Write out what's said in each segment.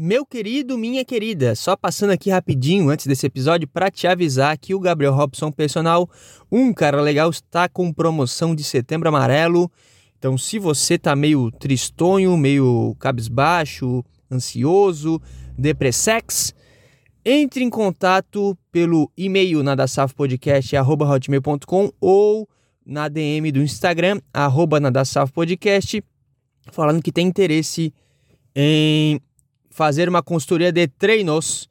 Meu querido, minha querida, só passando aqui rapidinho antes desse episódio para te avisar que o Gabriel Robson Personal, um cara legal, está com promoção de setembro amarelo. Então, se você tá meio tristonho, meio cabisbaixo, ansioso, depressex, entre em contato pelo e-mail nadasafpodcast.com ou na DM do Instagram, arroba nadasafpodcast, falando que tem interesse em fazer uma consultoria de treinos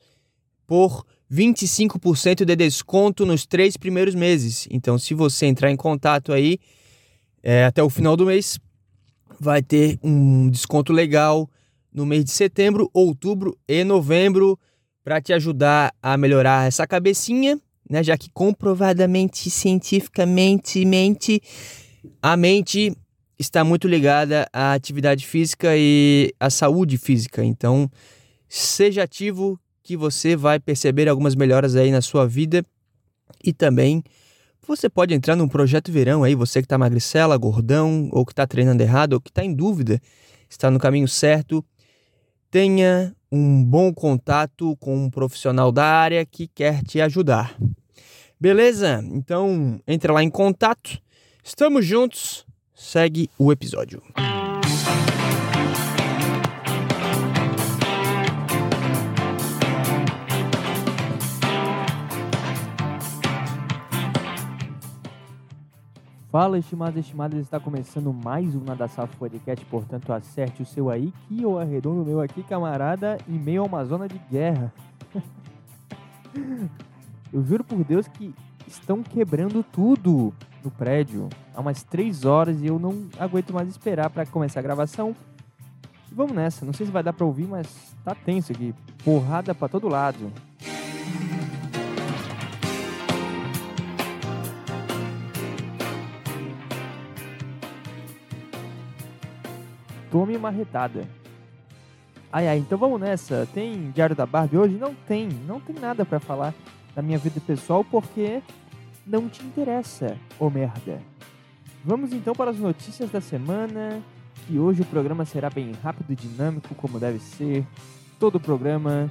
por 25% de desconto nos três primeiros meses. Então, se você entrar em contato aí é, até o final do mês, vai ter um desconto legal no mês de setembro, outubro e novembro para te ajudar a melhorar essa cabecinha, né? Já que comprovadamente, cientificamente, mente, a mente está muito ligada à atividade física e à saúde física. Então, seja ativo que você vai perceber algumas melhoras aí na sua vida e também você pode entrar num projeto verão aí, você que está magricela, gordão, ou que está treinando errado, ou que está em dúvida, está no caminho certo, tenha um bom contato com um profissional da área que quer te ajudar. Beleza? Então, entre lá em contato. Estamos juntos segue o episódio. Fala, estimados e estimadas, está começando mais um Nada Safo Podcast, portanto acerte o seu aí, que eu arredondo o meu aqui, camarada, em meio a uma zona de guerra. eu juro por Deus que estão quebrando tudo no prédio há umas três horas e eu não aguento mais esperar para começar a gravação. E vamos nessa, não sei se vai dar para ouvir, mas tá tenso aqui, porrada para todo lado. Tome marretada. Ai ai, então vamos nessa. Tem Diário da Barbie hoje? Não tem, não tem nada para falar da minha vida pessoal porque não te interessa, ô merda. Vamos então para as notícias da semana, que hoje o programa será bem rápido e dinâmico, como deve ser. Todo o programa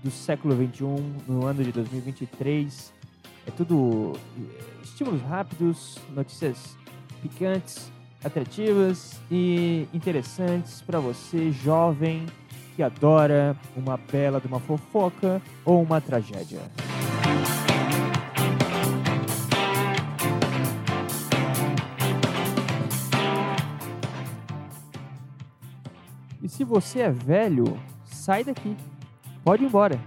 do século XXI, no ano de 2023. É tudo eh, estímulos rápidos, notícias picantes, atrativas e interessantes para você, jovem, que adora uma bela de uma fofoca ou uma tragédia. Se você é velho, sai daqui. Pode ir embora.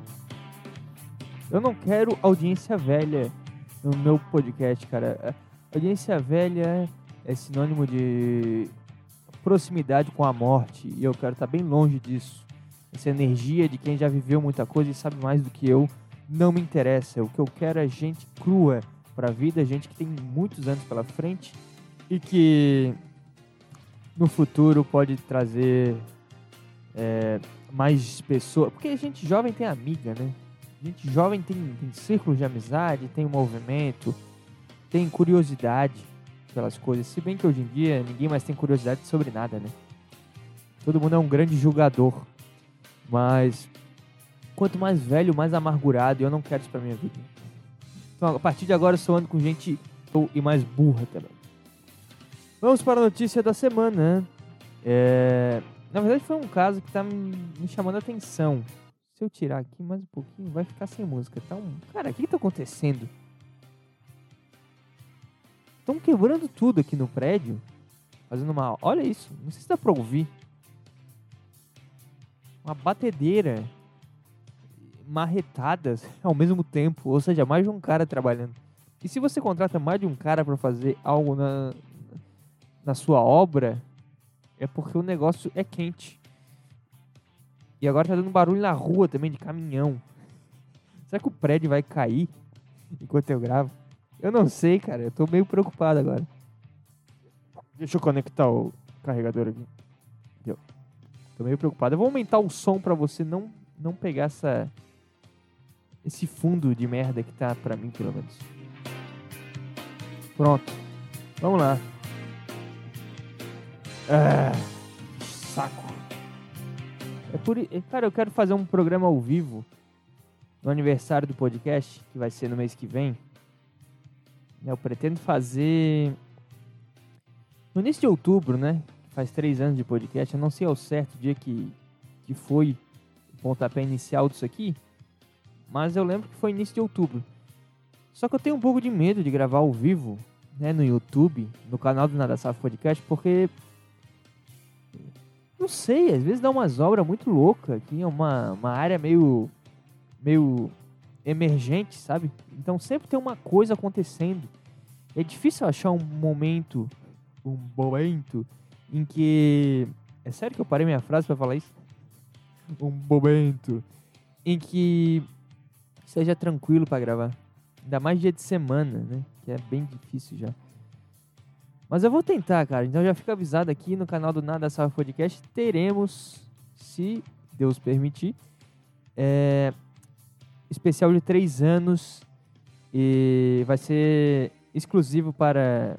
Eu não quero audiência velha no meu podcast, cara. Audiência velha é sinônimo de proximidade com a morte e eu quero estar bem longe disso. Essa energia de quem já viveu muita coisa e sabe mais do que eu não me interessa. O que eu quero é gente crua para a vida, gente que tem muitos anos pela frente e que no futuro pode trazer é, mais pessoas. Porque a gente jovem tem amiga, né? A gente jovem tem, tem círculos de amizade, tem movimento, tem curiosidade pelas coisas. Se bem que hoje em dia ninguém mais tem curiosidade sobre nada, né? Todo mundo é um grande julgador. Mas quanto mais velho, mais amargurado. Eu não quero isso pra minha vida. Então, a partir de agora, eu só ando com gente e mais burra também. Vamos para a notícia da semana. É... Na verdade, foi um caso que tá me chamando a atenção. Se eu tirar aqui mais um pouquinho, vai ficar sem música. Então, cara, o que, que tá acontecendo? Estão quebrando tudo aqui no prédio. Fazendo uma. Olha isso, não sei se dá pra ouvir. Uma batedeira. Marretadas ao mesmo tempo. Ou seja, mais de um cara trabalhando. E se você contrata mais de um cara para fazer algo na, na sua obra, é porque o negócio é quente. E agora tá dando barulho na rua também de caminhão. Será que o prédio vai cair enquanto eu gravo? Eu não sei, cara. Eu tô meio preocupado agora. Deixa eu conectar o carregador aqui. Deu. Tô meio preocupado. Eu vou aumentar o som pra você não, não pegar essa esse fundo de merda que tá pra mim, pelo menos. Pronto. Vamos lá. Ah, saco. É por, i- cara, eu quero fazer um programa ao vivo no aniversário do podcast, que vai ser no mês que vem. Eu pretendo fazer no início de outubro, né? Faz três anos de podcast. Eu não sei ao certo o dia que, que foi o pontapé inicial disso aqui, mas eu lembro que foi início de outubro. Só que eu tenho um pouco de medo de gravar ao vivo, né, no YouTube, no canal do Nada Safo Podcast, porque não sei, às vezes dá umas obras muito loucas aqui, é uma, uma área meio meio emergente, sabe? Então sempre tem uma coisa acontecendo. É difícil achar um momento, um momento em que é sério que eu parei minha frase pra falar isso? Um momento em que seja tranquilo pra gravar. Ainda mais dia de semana, né? Que é bem difícil já. Mas eu vou tentar, cara. Então já fica avisado aqui no canal do Nada Salva Podcast. Teremos, se Deus permitir, é, especial de três anos. E vai ser exclusivo para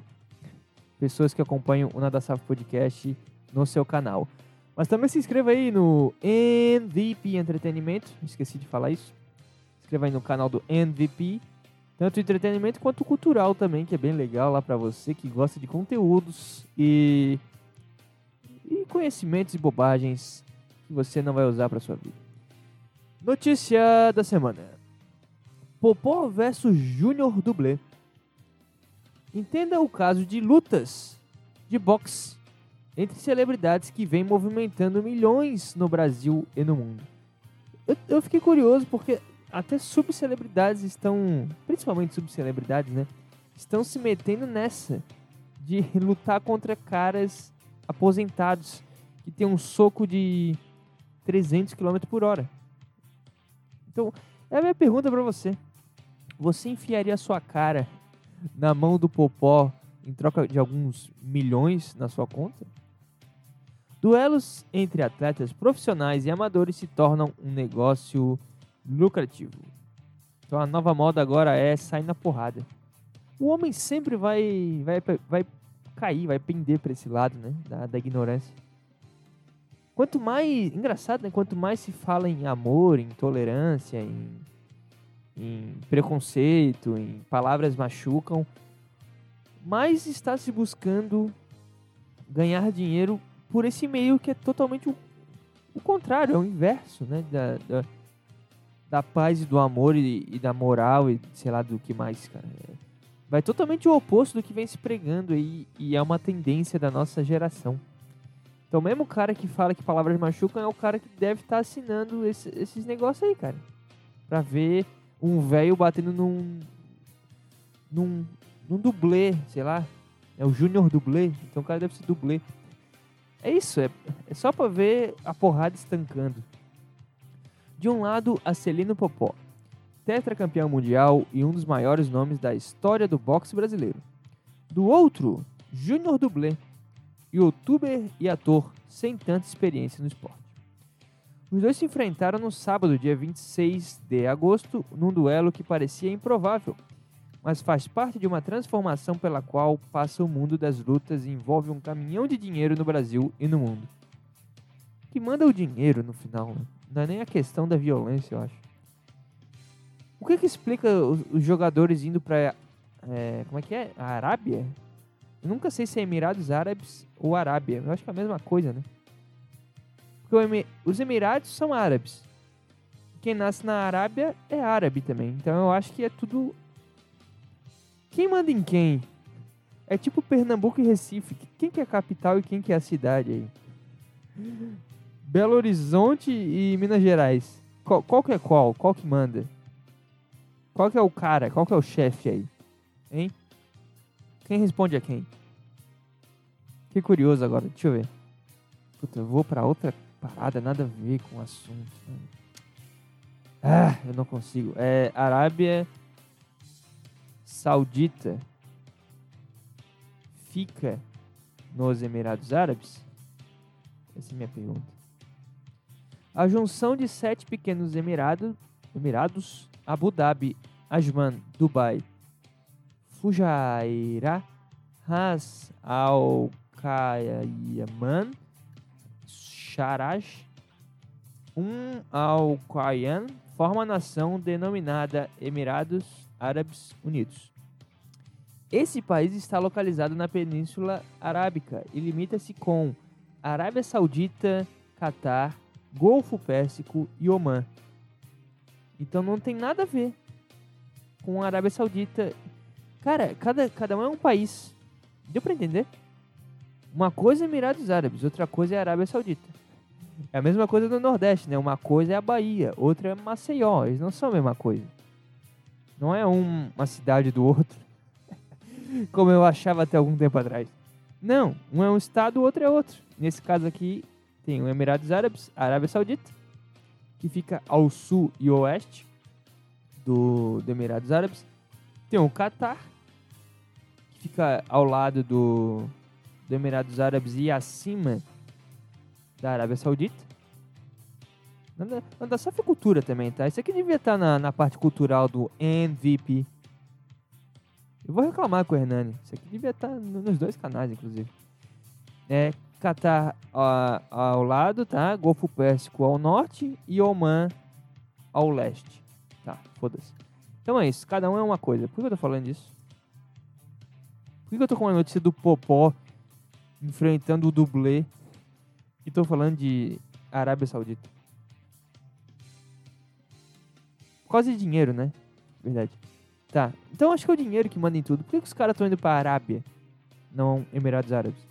pessoas que acompanham o Nada Salva Podcast no seu canal. Mas também se inscreva aí no MVP Entretenimento. Esqueci de falar isso. Se inscreva aí no canal do MVP. Tanto entretenimento quanto cultural também, que é bem legal lá pra você que gosta de conteúdos e, e conhecimentos e bobagens que você não vai usar pra sua vida. Notícia da semana: Popó versus Júnior Dublê. Entenda o caso de lutas de boxe entre celebridades que vem movimentando milhões no Brasil e no mundo. Eu, eu fiquei curioso porque até subcelebridades estão, principalmente subcelebridades, né? Estão se metendo nessa de lutar contra caras aposentados que tem um soco de 300 km por hora. Então, é a minha pergunta para você. Você enfiaria a sua cara na mão do Popó em troca de alguns milhões na sua conta? Duelos entre atletas profissionais e amadores se tornam um negócio lucrativo. Então a nova moda agora é sair na porrada. O homem sempre vai vai, vai cair, vai pender para esse lado, né, da, da ignorância. Quanto mais, engraçado, né, quanto mais se fala em amor, em tolerância, em, em preconceito, em palavras machucam, mais está se buscando ganhar dinheiro por esse meio que é totalmente o, o contrário, é o inverso, né, da, da da paz e do amor e, e, da moral e sei lá do que mais, cara. É, vai totalmente o oposto do que vem se pregando aí e é uma tendência da nossa geração. Então, mesmo o cara que fala que palavras machucam é o cara que deve estar tá assinando esse, esses negócios aí, cara. Pra ver um velho batendo num, num. num dublê, sei lá. É o Júnior dublê. Então o cara deve ser dublê. É isso, é, é só pra ver a porrada estancando. De um lado, a Celino Popó, tetracampeão mundial e um dos maiores nomes da história do boxe brasileiro. Do outro, Júnior Dublê, youtuber e ator sem tanta experiência no esporte. Os dois se enfrentaram no sábado, dia 26 de agosto, num duelo que parecia improvável, mas faz parte de uma transformação pela qual passa o mundo das lutas e envolve um caminhão de dinheiro no Brasil e no mundo. Que manda o dinheiro no final, né? Não é nem a questão da violência, eu acho. O que que explica os, os jogadores indo pra. É, como é que é? A Arábia? Eu nunca sei se é Emirados Árabes ou Arábia. Eu acho que é a mesma coisa, né? Porque os Emirados são árabes. Quem nasce na Arábia é árabe também. Então eu acho que é tudo. Quem manda em quem? É tipo Pernambuco e Recife. Quem que é a capital e quem que é a cidade aí? Belo Horizonte e Minas Gerais. Qual, qual, que é qual? Qual que manda? Qual que é o cara? Qual que é o chefe aí? Hein? Quem responde a quem? Que curioso agora. Deixa eu ver. Puta, eu vou pra outra parada, nada a ver com o assunto. Ah, eu não consigo. É Arábia Saudita fica nos Emirados Árabes? Essa é a minha pergunta. A junção de sete pequenos emirados, emirados Abu Dhabi, Ajman, Dubai, Fujairah, Ras Al Khaimah, Sharaj, Um al Qayan forma a nação denominada Emirados Árabes Unidos. Esse país está localizado na Península Arábica e limita-se com Arábia Saudita, Catar, Golfo Pérsico e Omã. Então não tem nada a ver com a Arábia Saudita. Cara, cada, cada um é um país. Deu pra entender? Uma coisa é Emirados Árabes, outra coisa é Arábia Saudita. É a mesma coisa no Nordeste, né? Uma coisa é a Bahia, outra é Maceió. Eles não são a mesma coisa. Não é um, uma cidade do outro. Como eu achava até algum tempo atrás. Não, um é um estado, o outro é outro. Nesse caso aqui, tem o Emirados Árabes, Arábia Saudita, que fica ao sul e oeste do, do Emirados Árabes. Tem o Catar, que fica ao lado do, do Emirados Árabes e acima da Arábia Saudita. Nada, nada só cultura também, tá? Isso aqui devia estar na, na parte cultural do MVP. Eu vou reclamar com o Hernani. Isso aqui devia estar nos dois canais, inclusive. É, Catar ao lado, tá? Golfo Pérsico ao norte e Oman ao leste. Tá, foda-se. Então é isso, cada um é uma coisa. Por que eu tô falando disso? Por que eu tô com uma notícia do Popó enfrentando o dublê e tô falando de Arábia Saudita? Por causa de dinheiro, né? Verdade. Tá. Então acho que é o dinheiro que manda em tudo. Por que, que os caras estão indo pra Arábia? Não Emirados Árabes?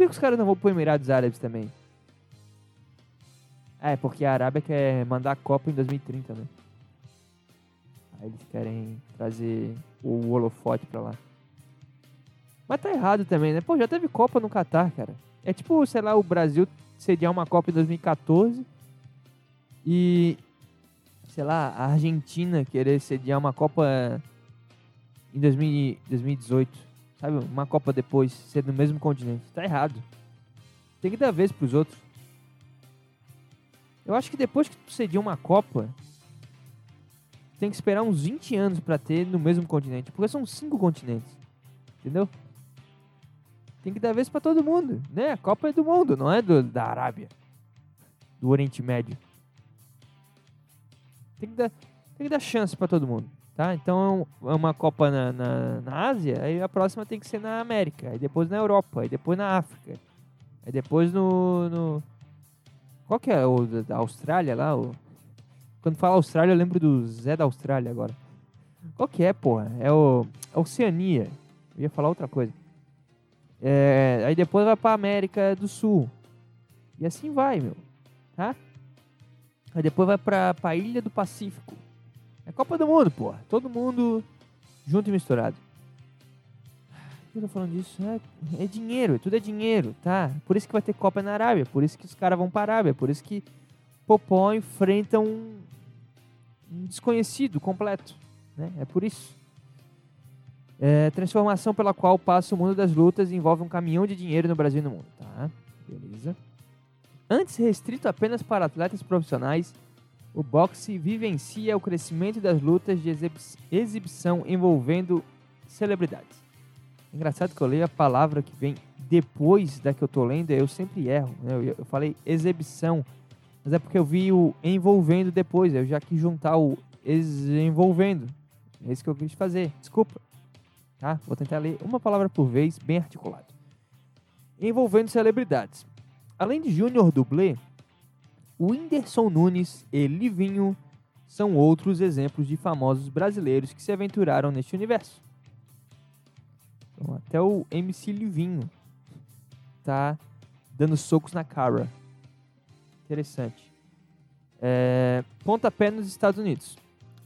Por que, os caras não vão pro Emirados Árabes também? É, porque a Arábia quer mandar a Copa em 2030, né? Aí eles querem trazer o holofote pra lá. Mas tá errado também, né? Pô, já teve Copa no Catar, cara. É tipo, sei lá, o Brasil sediar uma Copa em 2014 e sei lá, a Argentina querer sediar uma Copa em 2018, sabe? Uma Copa depois, ser no mesmo continente. Tá errado. Tem que dar vez pros outros. Eu acho que depois que tu cedia uma Copa, tem que esperar uns 20 anos para ter no mesmo continente, porque são cinco continentes. Entendeu? Tem que dar vez para todo mundo, né? A Copa é do mundo, não é do, da Arábia, do Oriente Médio. Tem que dar, tem que dar chance para todo mundo. Tá? Então é uma Copa na, na, na, Ásia, aí a próxima tem que ser na América, aí depois na Europa, aí depois na África, aí depois no. no... Qual que é o da Austrália lá? O... Quando fala Austrália, eu lembro do Zé da Austrália agora. Qual que é, porra? É o é Oceania. Eu ia falar outra coisa. É, aí depois vai pra América do Sul. E assim vai, meu. Tá? Aí depois vai pra, pra Ilha do Pacífico. É Copa do Mundo, pô. Todo mundo junto e misturado. Por que eu tô falando disso? É, é, dinheiro, tudo é dinheiro, tá? Por isso que vai ter Copa na Arábia, por isso que os caras vão pra Arábia, por isso que Popó enfrenta um, um desconhecido completo, né? É por isso. É, transformação pela qual passa o mundo das lutas envolve um caminhão de dinheiro no Brasil e no mundo, tá? Beleza. Antes restrito apenas para atletas profissionais, o boxe vivencia o crescimento das lutas de exibição envolvendo celebridades. Engraçado que eu leio a palavra que vem depois da que eu tô lendo, eu sempre erro. Né? Eu, eu falei exibição, mas é porque eu vi o envolvendo depois. Eu já quis juntar o envolvendo. É isso que eu quis fazer. Desculpa. Tá? Vou tentar ler uma palavra por vez, bem articulado. Envolvendo celebridades. Além de Júnior Dublê, Whindersson Nunes e Livinho são outros exemplos de famosos brasileiros que se aventuraram neste universo. Então, até o MC Livinho tá dando socos na cara. Interessante. É, pontapé nos Estados Unidos.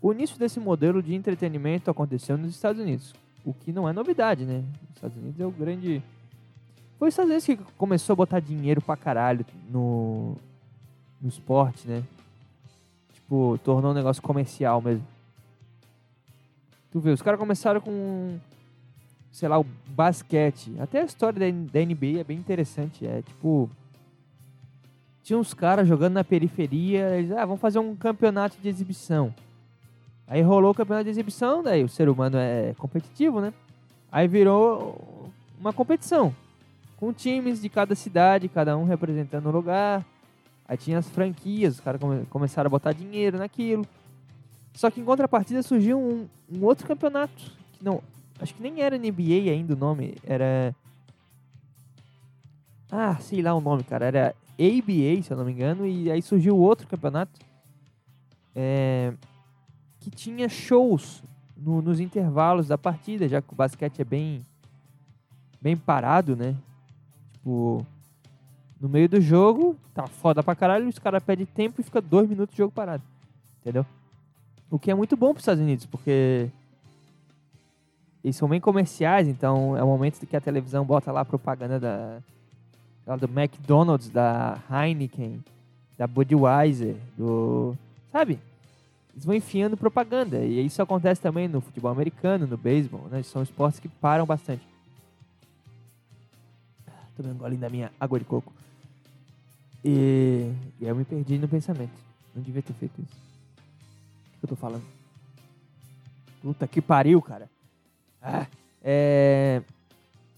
O início desse modelo de entretenimento aconteceu nos Estados Unidos, o que não é novidade, né? Os Estados Unidos é o grande foi os Estados Unidos que começou a botar dinheiro pra caralho no, no esporte, né? Tipo, tornou um negócio comercial mesmo. Tu vê, os caras começaram com, sei lá, o basquete. Até a história da, da NBA é bem interessante. É tipo. Tinha uns caras jogando na periferia. Eles, ah, vamos fazer um campeonato de exibição. Aí rolou o campeonato de exibição, daí o ser humano é competitivo, né? Aí virou uma competição com times de cada cidade, cada um representando um lugar. Aí tinha as franquias, os caras come começaram a botar dinheiro naquilo. Só que em contrapartida surgiu um, um outro campeonato. Que não, acho que nem era NBA ainda o nome. Era. Ah, sei lá o nome, cara. Era ABA, se eu não me engano. E aí surgiu outro campeonato. É, que tinha shows no, nos intervalos da partida, já que o basquete é bem, bem parado, né? Tipo, no meio do jogo, tá foda pra caralho, os caras pedem tempo e fica dois minutos de jogo parado. Entendeu? O que é muito bom pros Estados Unidos, porque eles são bem comerciais, então é o momento que a televisão bota lá a propaganda da, da do McDonald's, da Heineken, da Budweiser, do. Sabe? Eles vão enfiando propaganda. E isso acontece também no futebol americano, no beisebol, né? São esportes que param bastante. Tô um golinho da minha água de coco. E, e eu me perdi no pensamento. Não devia ter feito isso. O que eu tô falando? Puta que pariu, cara. Ah, é...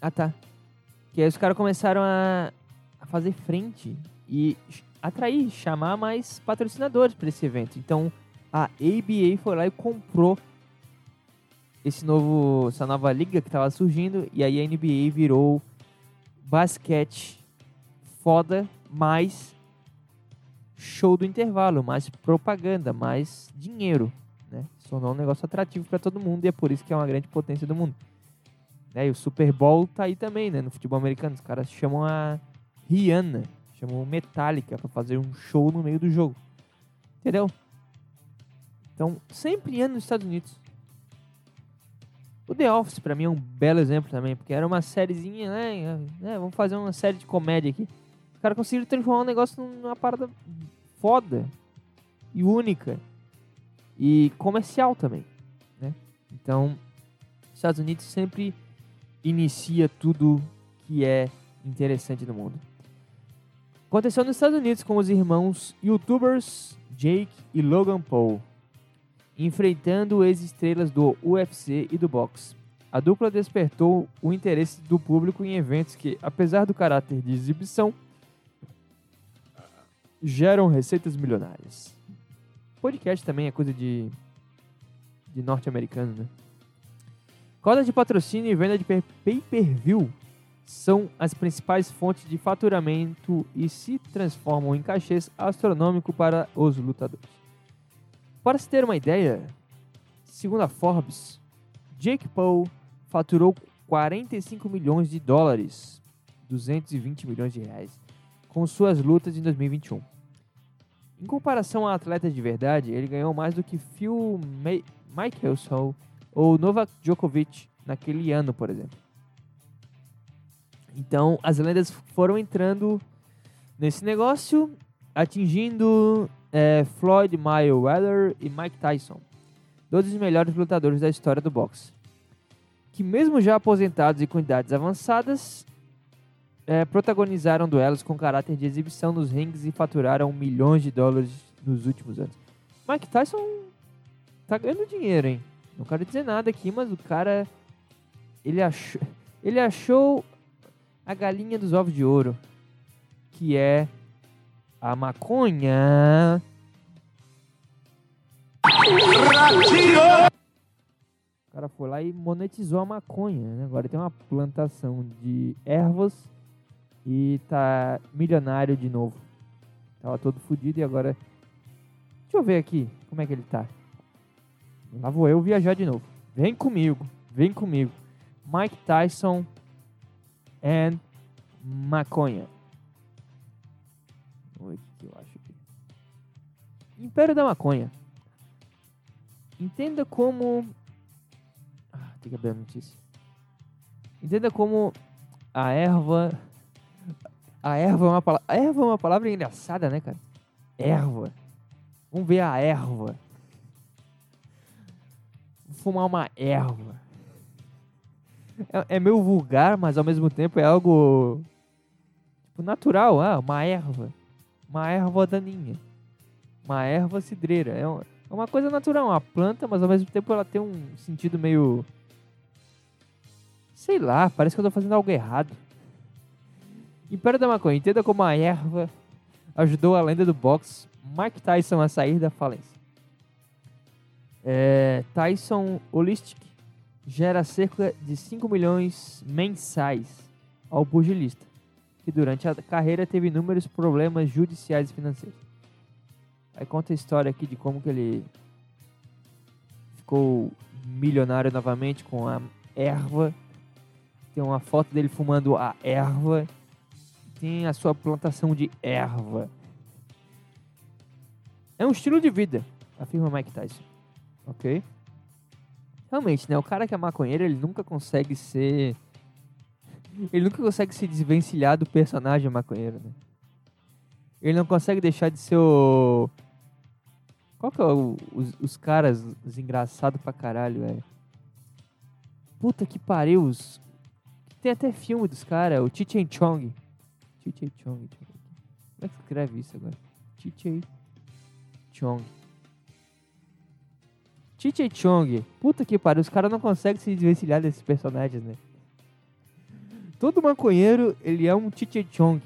Ah, tá. Que aí os caras começaram a, a fazer frente e atrair, chamar mais patrocinadores para esse evento. Então, a ABA foi lá e comprou esse novo, essa nova liga que estava surgindo e aí a NBA virou basquete foda mais show do intervalo, mais propaganda, mais dinheiro, né? Se tornou um negócio atrativo para todo mundo e é por isso que é uma grande potência do mundo. Né? E o Super Bowl tá aí também, né? No futebol americano, os caras chamam a Rihanna, chamam Metallica para fazer um show no meio do jogo. Entendeu? Então, sempre ano nos Estados Unidos. O The Office, pra mim, é um belo exemplo também, porque era uma sériezinha, né? né vamos fazer uma série de comédia aqui. Os caras conseguiram transformar um negócio numa parada foda e única. E comercial também, né? Então, Estados Unidos sempre inicia tudo que é interessante no mundo. Aconteceu nos Estados Unidos com os irmãos youtubers Jake e Logan Paul enfrentando ex-estrelas do UFC e do boxe. A dupla despertou o interesse do público em eventos que, apesar do caráter de exibição, geram receitas milionárias. Podcast também é coisa de, de norte-americano, né? Cotas de patrocínio e venda de pay-per-view são as principais fontes de faturamento e se transformam em cachês astronômicos para os lutadores. Para se ter uma ideia, segundo a Forbes, Jake Paul faturou 45 milhões de dólares, 220 milhões de reais, com suas lutas em 2021. Em comparação a atletas de verdade, ele ganhou mais do que Phil Mickelson ou Novak Djokovic naquele ano, por exemplo. Então, as lendas foram entrando nesse negócio, atingindo é, Floyd Mayweather e Mike Tyson, dois dos melhores lutadores da história do boxe, que mesmo já aposentados e com idades avançadas, é, protagonizaram duelos com caráter de exibição nos rings e faturaram milhões de dólares nos últimos anos. Mike Tyson tá ganhando dinheiro, hein? Não quero dizer nada aqui, mas o cara ele achou, ele achou a galinha dos ovos de ouro, que é a maconha. O cara foi lá e monetizou a maconha. Né? Agora tem uma plantação de ervas e tá milionário de novo. Tava todo fodido e agora. Deixa eu ver aqui como é que ele tá. Lá vou eu viajar de novo. Vem comigo, vem comigo. Mike Tyson and maconha. O que eu acho aqui? Império da Maconha. Entenda como. Ah, tem que abrir a notícia. Entenda como a erva. A erva é uma palavra. Erva é uma palavra engraçada, né, cara? Erva. Vamos ver a erva. Vou fumar uma erva. É, é meio vulgar, mas ao mesmo tempo é algo tipo, natural. Ah, uma erva uma erva daninha, uma erva cidreira. É uma, é uma coisa natural, uma planta, mas ao mesmo tempo ela tem um sentido meio. Sei lá, parece que eu tô fazendo algo errado. Império da maconha, entenda como a erva ajudou a lenda do boxe Mike Tyson a sair da falência. É, Tyson Holistic gera cerca de 5 milhões mensais ao pugilista, que durante a carreira teve inúmeros problemas judiciais e financeiros. Aí conta a história aqui de como que ele ficou milionário novamente com a erva. Tem uma foto dele fumando a erva. Tem a sua plantação de erva. É um estilo de vida, afirma Mike Tyson. Ok? Realmente, né? O cara que é maconheiro, ele nunca consegue ser. Ele nunca consegue se desvencilhar do personagem maconheiro, né? Ele não consegue deixar de ser o. Qual que é o, os, os caras os engraçados pra caralho, velho? Puta que pariu. Os... Tem até filme dos caras, o Chichen Chong. Chichen Chong. Como é que escreve isso agora? Chichen Chong. Chiche Chong. Puta que pariu, os caras não conseguem se desvencilhar desses personagens, né? Todo maconheiro, ele é um Chiche Chong.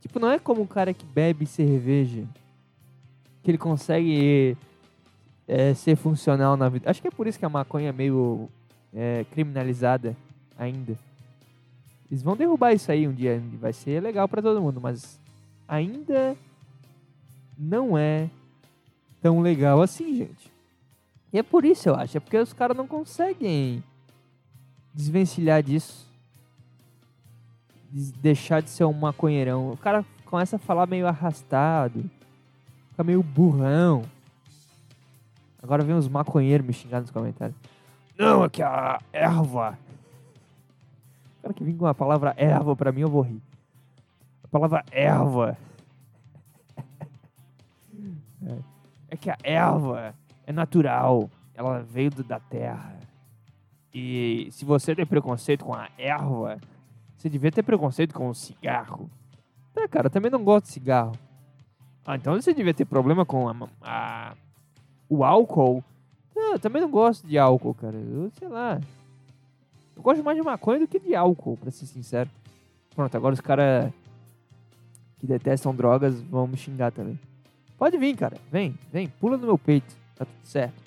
Tipo, não é como um cara que bebe cerveja. Que ele consegue é, ser funcional na vida. Acho que é por isso que a maconha é meio é, criminalizada ainda. Eles vão derrubar isso aí um dia. Vai ser legal para todo mundo, mas ainda não é tão legal assim, gente. E é por isso, eu acho. É porque os caras não conseguem desvencilhar disso. deixar de ser um maconheirão. O cara começa a falar meio arrastado. Fica meio burrão. Agora vem os maconheiros me xingar nos comentários. Não, é que a erva. Cara que vem com a palavra erva pra mim, eu vou rir. A palavra erva. é, é que a erva é natural. Ela veio da terra. E se você tem preconceito com a erva, você devia ter preconceito com o cigarro. É, cara, eu também não gosto de cigarro. Ah, então você devia ter problema com a, a o álcool. Não, eu também não gosto de álcool, cara. Eu sei lá. Eu gosto mais de maconha do que de álcool, pra ser sincero. Pronto, agora os caras que detestam drogas vão me xingar também. Pode vir, cara. Vem, vem, pula no meu peito. Tá tudo certo.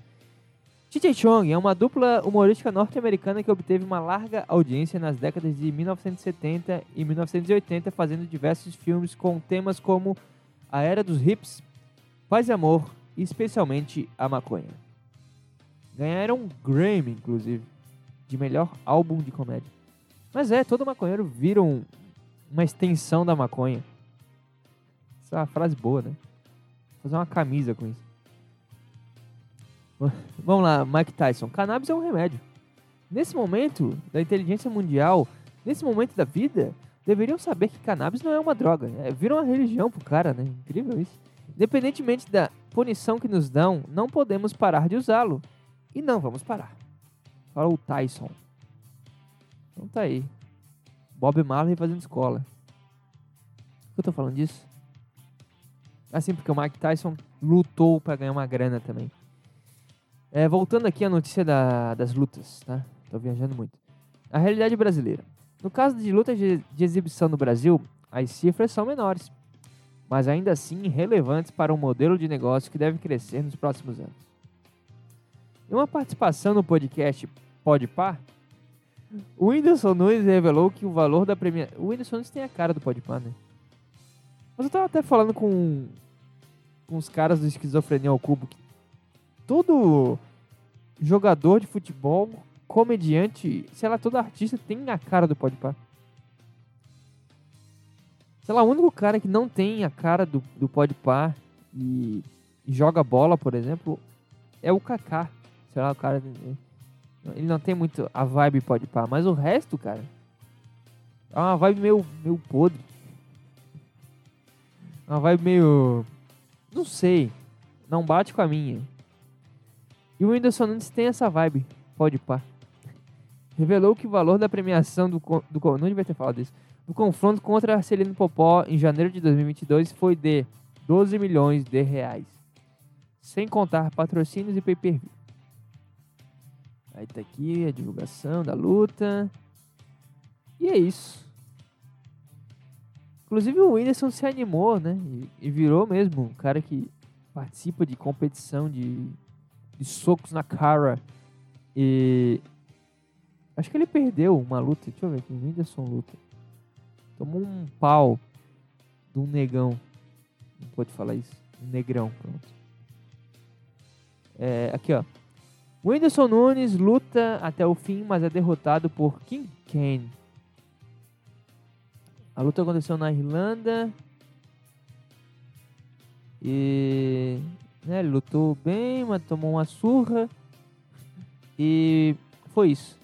TJ Chong é uma dupla humorística norte-americana que obteve uma larga audiência nas décadas de 1970 e 1980, fazendo diversos filmes com temas como a era dos hips, paz e amor e especialmente a maconha. Ganharam um Grammy, inclusive, de melhor álbum de comédia. Mas é, todo maconheiro vira um, uma extensão da maconha. Essa é uma frase boa, né? Vou fazer uma camisa com isso. Vamos lá, Mike Tyson. Cannabis é um remédio. Nesse momento da inteligência mundial, nesse momento da vida, deveriam saber que cannabis não é uma droga. É, vira uma religião pro cara, né? Incrível isso. Independentemente da punição que nos dão, não podemos parar de usá-lo. E não vamos parar. Fala o Tyson. Então tá aí. Bob Marley fazendo escola. Por que eu tô falando disso? Assim, porque o Mike Tyson lutou para ganhar uma grana também. É, voltando aqui à notícia da, das lutas, tá? Tô viajando muito. A realidade brasileira. No caso de lutas de, de exibição no Brasil, as cifras são menores, mas ainda assim relevantes para um modelo de negócio que deve crescer nos próximos anos. Em uma participação no podcast Pode Par, o Whindersson Nunes revelou que o valor da premiação. O Whindersson Nunes tem a cara do Pode Par, né? Mas eu tava até falando com, com os caras do Esquizofrenia ao Cubo que todo jogador de futebol, comediante, sei lá, todo artista tem a cara do Podpah. Sei lá, o único cara que não tem a cara do, do Podpah e, e joga bola, por exemplo, é o Kaká. Sei lá, o cara... Ele não tem muito a vibe Podpah, mas o resto, cara, é uma vibe meio, meio podre. Uma vibe meio... Não sei. Não bate com a minha. E o Whindersson Nunes tem essa vibe, pode pá. Revelou que o valor da premiação do, do não devia ter falado isso, do confronto contra Arcelino Popó em janeiro de 2022 foi de 12 milhões de reais, sem contar patrocínios e pay-per-view. Aí tá aqui a divulgação da luta. E é isso. Inclusive o Whindersson se animou, né? E, e virou mesmo um cara que participa de competição de, de socos na cara. E acho que ele perdeu uma luta. Deixa eu ver aqui. O Whindersson luta. Tomou um pau de um negão. Não pode falar isso. Um negrão, pronto. É, aqui, ó. Whindersson Nunes luta até o fim, mas é derrotado por King Kane. A luta aconteceu na Irlanda. E né, ele lutou bem, mas tomou uma surra. E foi isso.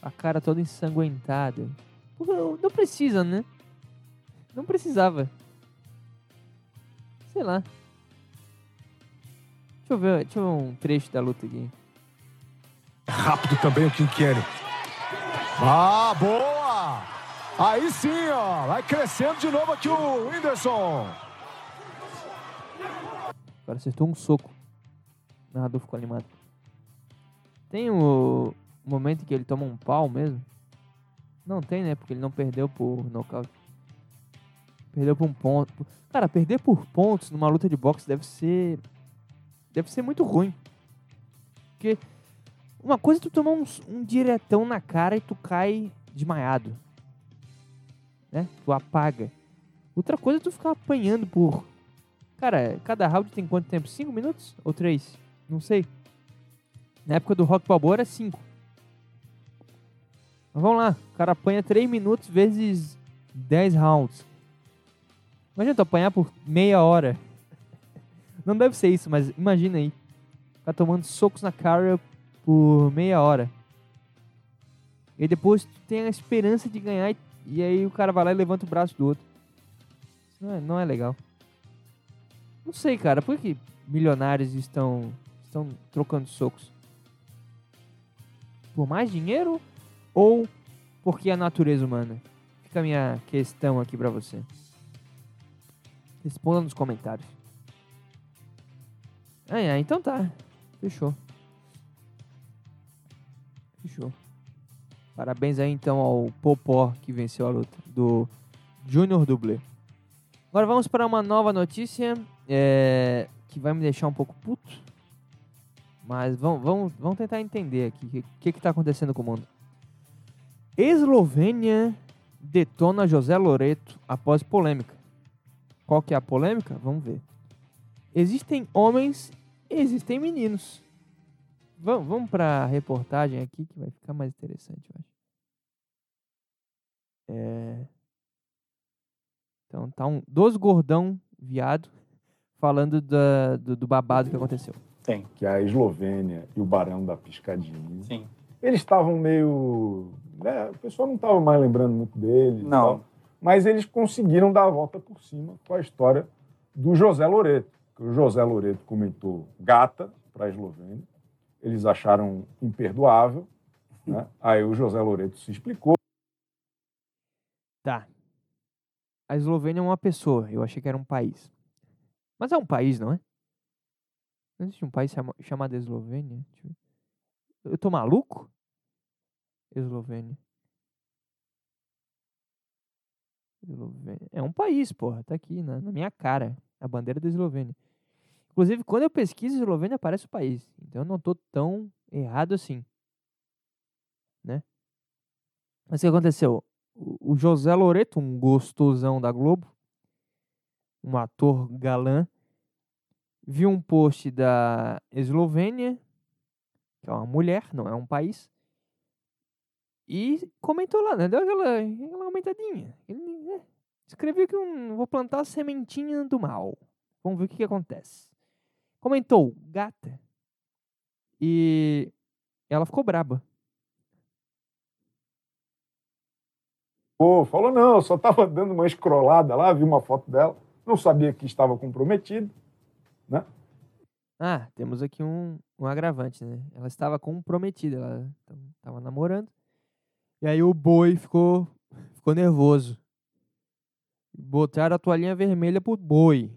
A cara toda ensanguentada. Não precisa, né? Não precisava. Sei lá. Deixa eu ver, deixa eu ver um trecho da luta aqui. Rápido também o Quinquene. Ah, boa! Aí sim, ó. Vai crescendo de novo aqui o Whindersson. Agora acertou um soco. O narrador ficou animado. Tem o momento em que ele toma um pau mesmo? Não tem, né? Porque ele não perdeu por nocaute. Perdeu por um ponto. Cara, perder por pontos numa luta de boxe deve ser. Deve ser muito ruim. Porque uma coisa é tu tomar um, um diretão na cara e tu cai desmaiado. Né? Tu apaga. Outra coisa é tu ficar apanhando por. Cara, cada round tem quanto tempo? 5 minutos? Ou 3? Não sei. Na época do Rock Balboa era 5. Mas vamos lá. O cara apanha 3 minutos vezes 10 rounds. Imagina tu apanhar por meia hora. Não deve ser isso, mas imagina aí. Ficar tomando socos na cara por meia hora. E depois tu tem a esperança de ganhar e, e aí o cara vai lá e levanta o braço do outro. Isso não é, não é legal. Não sei, cara. Por que milionários estão, estão trocando socos? Por mais dinheiro ou porque a natureza humana? Fica a minha questão aqui pra você. Responda nos comentários. Ah, é, então tá. Fechou. Fechou. Parabéns aí então ao Popó que venceu a luta do Junior Dublê. Agora vamos para uma nova notícia é, que vai me deixar um pouco puto. Mas vamos, vamos, vamos tentar entender aqui o que está acontecendo com o mundo. Eslovênia detona José Loreto após polêmica. Qual que é a polêmica? Vamos ver. Existem homens existem meninos. Vamos, vamos para a reportagem aqui que vai ficar mais interessante, eu acho. É... Então tá um dos gordão viado falando da, do, do babado que aconteceu. Tem. Que é a Eslovênia e o Barão da Piscadinha. Sim. Eles estavam meio. Né, o pessoal não estava mais lembrando muito deles. Não. tal, mas eles conseguiram dar a volta por cima com a história do José Loreto. José Loreto comentou gata para a Eslovênia. Eles acharam imperdoável. Né? Aí o José Loreto se explicou. Tá. A Eslovênia é uma pessoa. Eu achei que era um país. Mas é um país, não é? Não existe um país chama- chamado Eslovênia? Eu tô maluco? Eslovênia. Eslovênia. É um país, porra. Tá aqui na, na minha cara. A bandeira da Eslovênia. Inclusive, quando eu pesquiso Eslovênia, aparece o país. Então eu não tô tão errado assim. Né? Mas o que aconteceu? O José Loreto, um gostosão da Globo, um ator galã, viu um post da Eslovênia, que é uma mulher, não é um país, e comentou lá, né? Deu aquela, aquela aumentadinha. Ele, né, escreveu que um, vou plantar a sementinha do mal. Vamos ver o que, que acontece. Comentou, gata. E ela ficou braba. Pô, falou, não, eu só estava dando uma escrolada lá, vi uma foto dela, não sabia que estava comprometido. Ah, temos aqui um, um agravante, né? Ela estava comprometida, ela estava namorando. E aí o boi ficou, ficou nervoso. Botaram a toalhinha vermelha pro boi.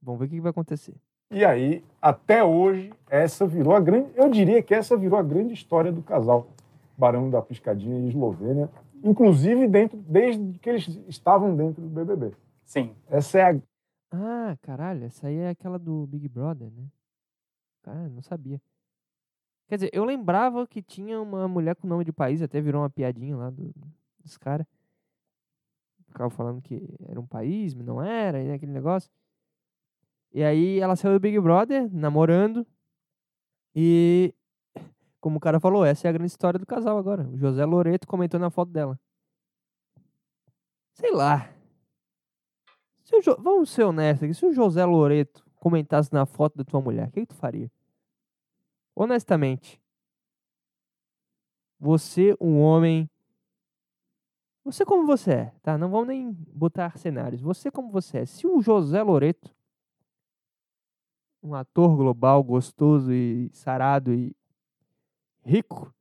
Vamos ver o que vai acontecer. E aí, até hoje, essa virou a grande. Eu diria que essa virou a grande história do casal. Barão da Piscadinha e Eslovênia. inclusive dentro, desde que eles estavam dentro do BBB. Sim. Essa é a Ah, caralho, essa aí é aquela do Big Brother, né? Cara, não sabia. Quer dizer, eu lembrava que tinha uma mulher com nome de país, até virou uma piadinha lá do, dos caras. Ficavam falando que era um país, mas não era, e aquele negócio. E aí ela saiu do Big Brother, namorando. E, como o cara falou, essa é a grande história do casal agora. O José Loreto comentou na foto dela. Sei lá. Se Jo- Vamos ser honestos aqui. Se o José Loreto comentasse na foto da tua mulher, o que, que tu faria? Honestamente. Você, um homem. Você como você é, tá? Não vamos nem botar cenários. Você como você é. Se o José Loreto, um ator global gostoso e sarado e rico,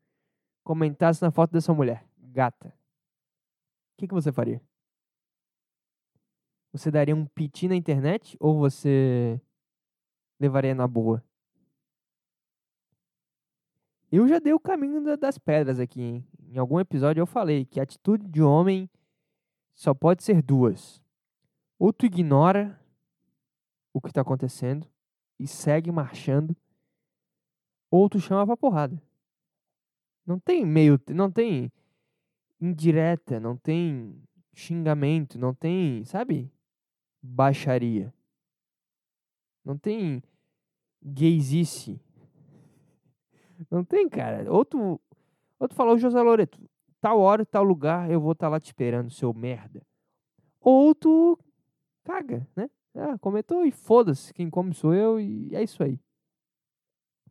comentasse na foto dessa mulher, gata, o que, que você faria? Você daria um piti na internet ou você levaria na boa? Eu já dei o caminho da- das pedras aqui, hein? Em algum episódio eu falei que a atitude de homem só pode ser duas. Ou tu ignora o que tá acontecendo e segue marchando, ou tu chama pra porrada. Não tem meio, não tem indireta, não tem xingamento, não tem, sabe? Baixaria. Não tem gaysice. Não tem, cara. Outro, outro falou, José Loreto, tal hora, tal lugar, eu vou estar lá te esperando, seu merda. Ou tu caga, né? Ah, comentou e foda-se, quem come sou eu e é isso aí.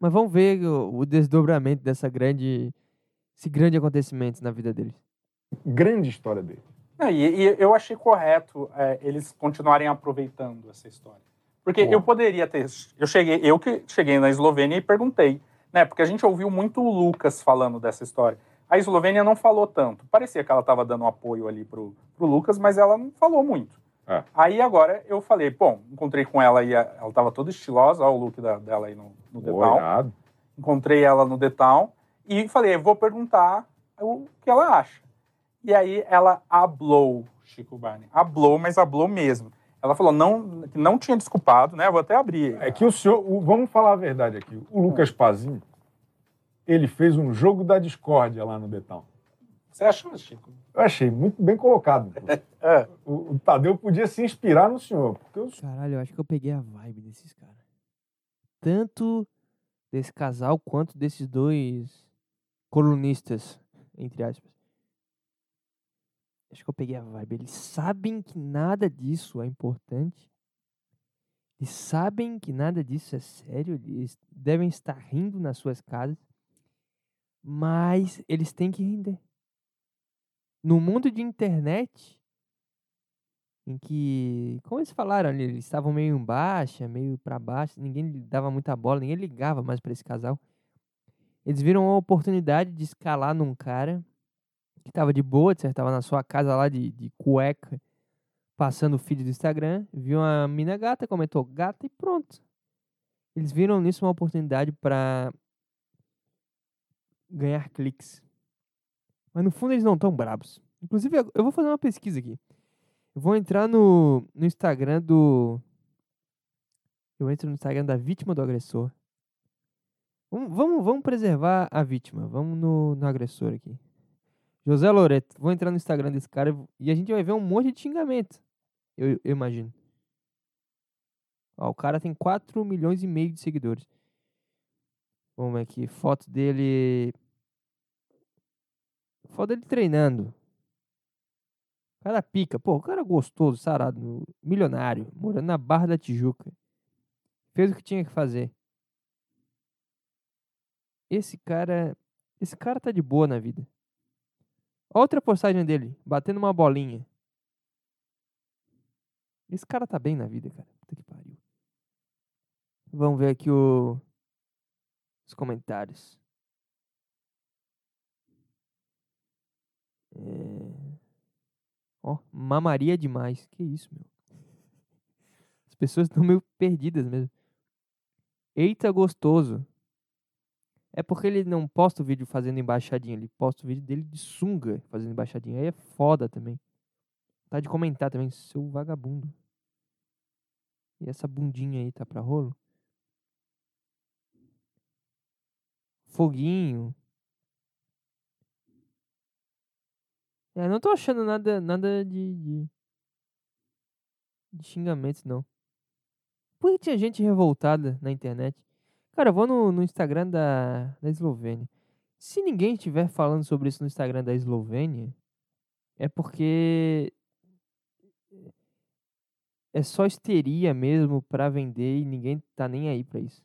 Mas vamos ver o, o desdobramento dessa grande, esse grande acontecimento na vida deles. grande história dele. Não, e, e eu achei correto é, eles continuarem aproveitando essa história. Porque Boa. eu poderia ter. Eu cheguei, eu que cheguei na Eslovênia e perguntei, né? Porque a gente ouviu muito o Lucas falando dessa história. A Eslovênia não falou tanto. Parecia que ela estava dando apoio ali pro, pro Lucas, mas ela não falou muito. É. Aí agora eu falei, bom, encontrei com ela e ela estava toda estilosa, olha o look da- dela aí no, no detal irado. encontrei ela no Detal e falei, vou perguntar o que ela acha. E aí ela hablou, Chico Barney. Hablou, mas hablou mesmo. Ela falou não, que não tinha desculpado, né? Vou até abrir. É que o senhor, o- vamos falar a verdade aqui. O Lucas Pazinho, ele fez um jogo da discórdia lá no Betão. Você achou, Chico? Eu achei muito bem colocado. É. O, o Tadeu podia se inspirar no senhor. Porque o Caralho, eu acho que eu peguei a vibe desses caras. Tanto desse casal quanto desses dois colunistas, entre aspas. Acho que eu peguei a vibe. Eles sabem que nada disso é importante. Eles sabem que nada disso é sério. Eles devem estar rindo nas suas casas. Mas eles têm que render. No mundo de internet, em que, como eles falaram eles estavam meio em baixa, meio pra baixo, ninguém dava muita bola, ninguém ligava mais pra esse casal. Eles viram uma oportunidade de escalar num cara que tava de boa, certo, tava na sua casa lá de, de cueca, passando o feed do Instagram, viu uma mina gata, comentou gata e pronto. Eles viram nisso uma oportunidade pra ganhar cliques. Mas no fundo eles não estão brabos. Inclusive, eu vou fazer uma pesquisa aqui. Eu vou entrar no, no Instagram do. Eu entro no Instagram da vítima do agressor. Vamos, vamos, vamos preservar a vítima. Vamos no, no agressor aqui. José Loreto. Vou entrar no Instagram desse cara e a gente vai ver um monte de xingamento. Eu, eu imagino. Ó, o cara tem 4 milhões e meio de seguidores. Vamos aqui. Foto dele. Foto dele treinando. Cara pica. Pô, o cara gostoso, sarado, milionário, morando na Barra da Tijuca. Fez o que tinha que fazer. Esse cara. Esse cara tá de boa na vida. Outra postagem dele, batendo uma bolinha. Esse cara tá bem na vida, cara. Puta que pariu. Vamos ver aqui o... os comentários. É... Ó, mamaria demais. Que isso, meu. As pessoas estão meio perdidas mesmo. Eita, gostoso. É porque ele não posta o vídeo fazendo embaixadinha, ele posta o vídeo dele de sunga fazendo embaixadinha. Aí é foda também. Tá de comentar também, seu vagabundo. E essa bundinha aí tá pra rolo? Foguinho. É, não tô achando nada, nada de, de, de xingamentos, não. Por que tinha gente revoltada na internet? Cara, eu vou no, no Instagram da, da Eslovênia. Se ninguém estiver falando sobre isso no Instagram da Eslovênia, é porque é só histeria mesmo pra vender e ninguém tá nem aí pra isso.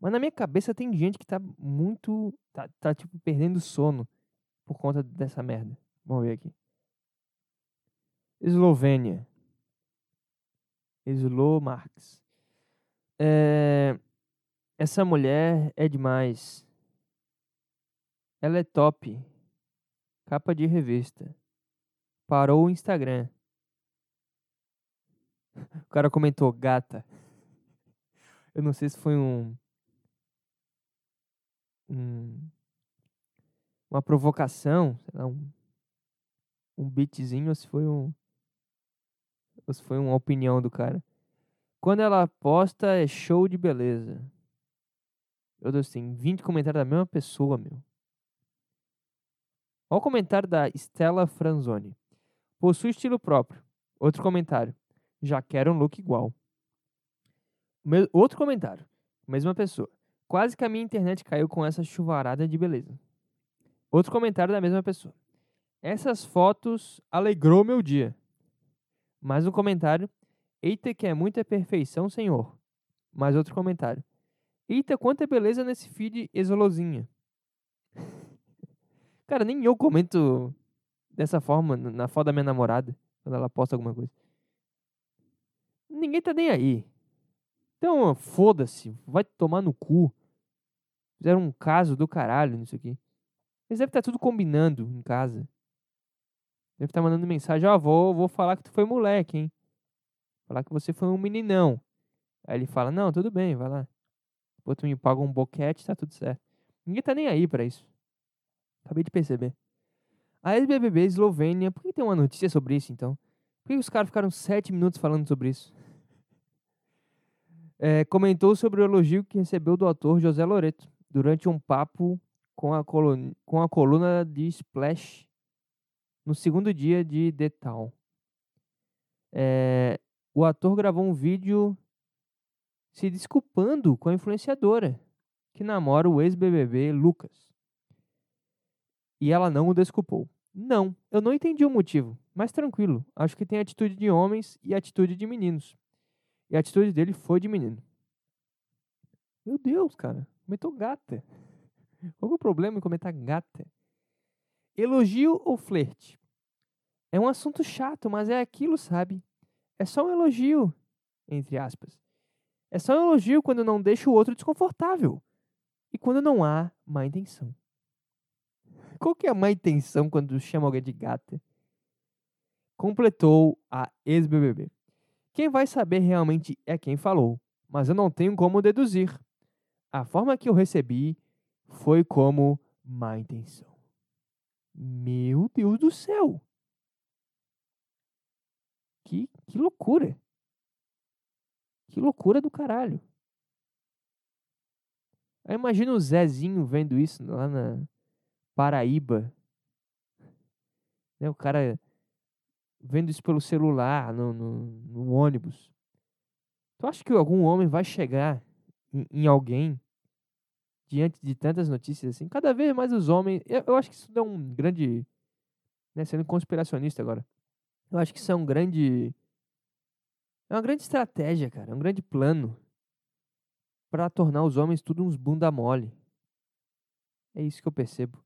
Mas na minha cabeça tem gente que tá muito. tá, tá tipo perdendo sono por conta dessa merda. Vamos ver aqui. Eslovênia. Slo Marx. É, essa mulher é demais. Ela é top. Capa de revista. Parou o Instagram. O cara comentou gata. Eu não sei se foi um, um uma provocação, sei lá, um, um beatzinho ou se foi um ou se foi uma opinião do cara. Quando ela posta é show de beleza. Meu Deus, tem 20 comentários da mesma pessoa, meu. Olha o comentário da Stella Franzoni. Possui estilo próprio. Outro comentário. Já quero um look igual. Outro comentário. Mesma pessoa. Quase que a minha internet caiu com essa chuvarada de beleza. Outro comentário da mesma pessoa. Essas fotos alegrou meu dia. Mais um comentário. Eita, que é muita perfeição, senhor. Mais outro comentário. Eita, quanta beleza nesse feed exolozinha. Cara, nem eu comento dessa forma na foto da minha namorada, quando ela posta alguma coisa. Ninguém tá nem aí. Então, foda-se, vai tomar no cu. Fizeram um caso do caralho nisso aqui. Eles devem estar tudo combinando em casa. Deve estar mandando mensagem, ó, oh, vou, vou falar que tu foi moleque, hein? Falar que você foi um meninão. Aí ele fala, não, tudo bem, vai lá. Depois tu me paga um boquete, tá tudo certo. Ninguém tá nem aí para isso. Acabei de perceber. A ex-BBB Eslovênia, por que tem uma notícia sobre isso então? Por que os caras ficaram sete minutos falando sobre isso? É, comentou sobre o elogio que recebeu do ator José Loreto durante um papo com a, coluna, com a coluna de Splash no segundo dia de The Town. É, o ator gravou um vídeo se desculpando com a influenciadora que namora o ex-BBB Lucas. E ela não o desculpou. Não, eu não entendi o motivo, mas tranquilo. Acho que tem atitude de homens e atitude de meninos. E a atitude dele foi de menino. Meu Deus, cara, comentou gata. Qual é o problema em comentar gata? Elogio ou flerte? É um assunto chato, mas é aquilo, sabe? É só um elogio, entre aspas. É só um elogio quando não deixa o outro desconfortável. E quando não há má intenção. Qual que é a má intenção quando chama alguém de gata? Completou a ex-BBB. Quem vai saber realmente é quem falou, mas eu não tenho como deduzir. A forma que eu recebi foi como má intenção. Meu Deus do céu! Que, que loucura! Que loucura do caralho! Aí imagina o Zezinho vendo isso lá na Paraíba. Né, o cara vendo isso pelo celular, no, no, no ônibus. Tu acha que algum homem vai chegar em, em alguém diante de tantas notícias assim, cada vez mais os homens. Eu, eu acho que isso é um grande. Né, sendo conspiracionista agora. Eu acho que isso é um grande. É uma grande estratégia, cara. É um grande plano para tornar os homens tudo uns bunda mole. É isso que eu percebo.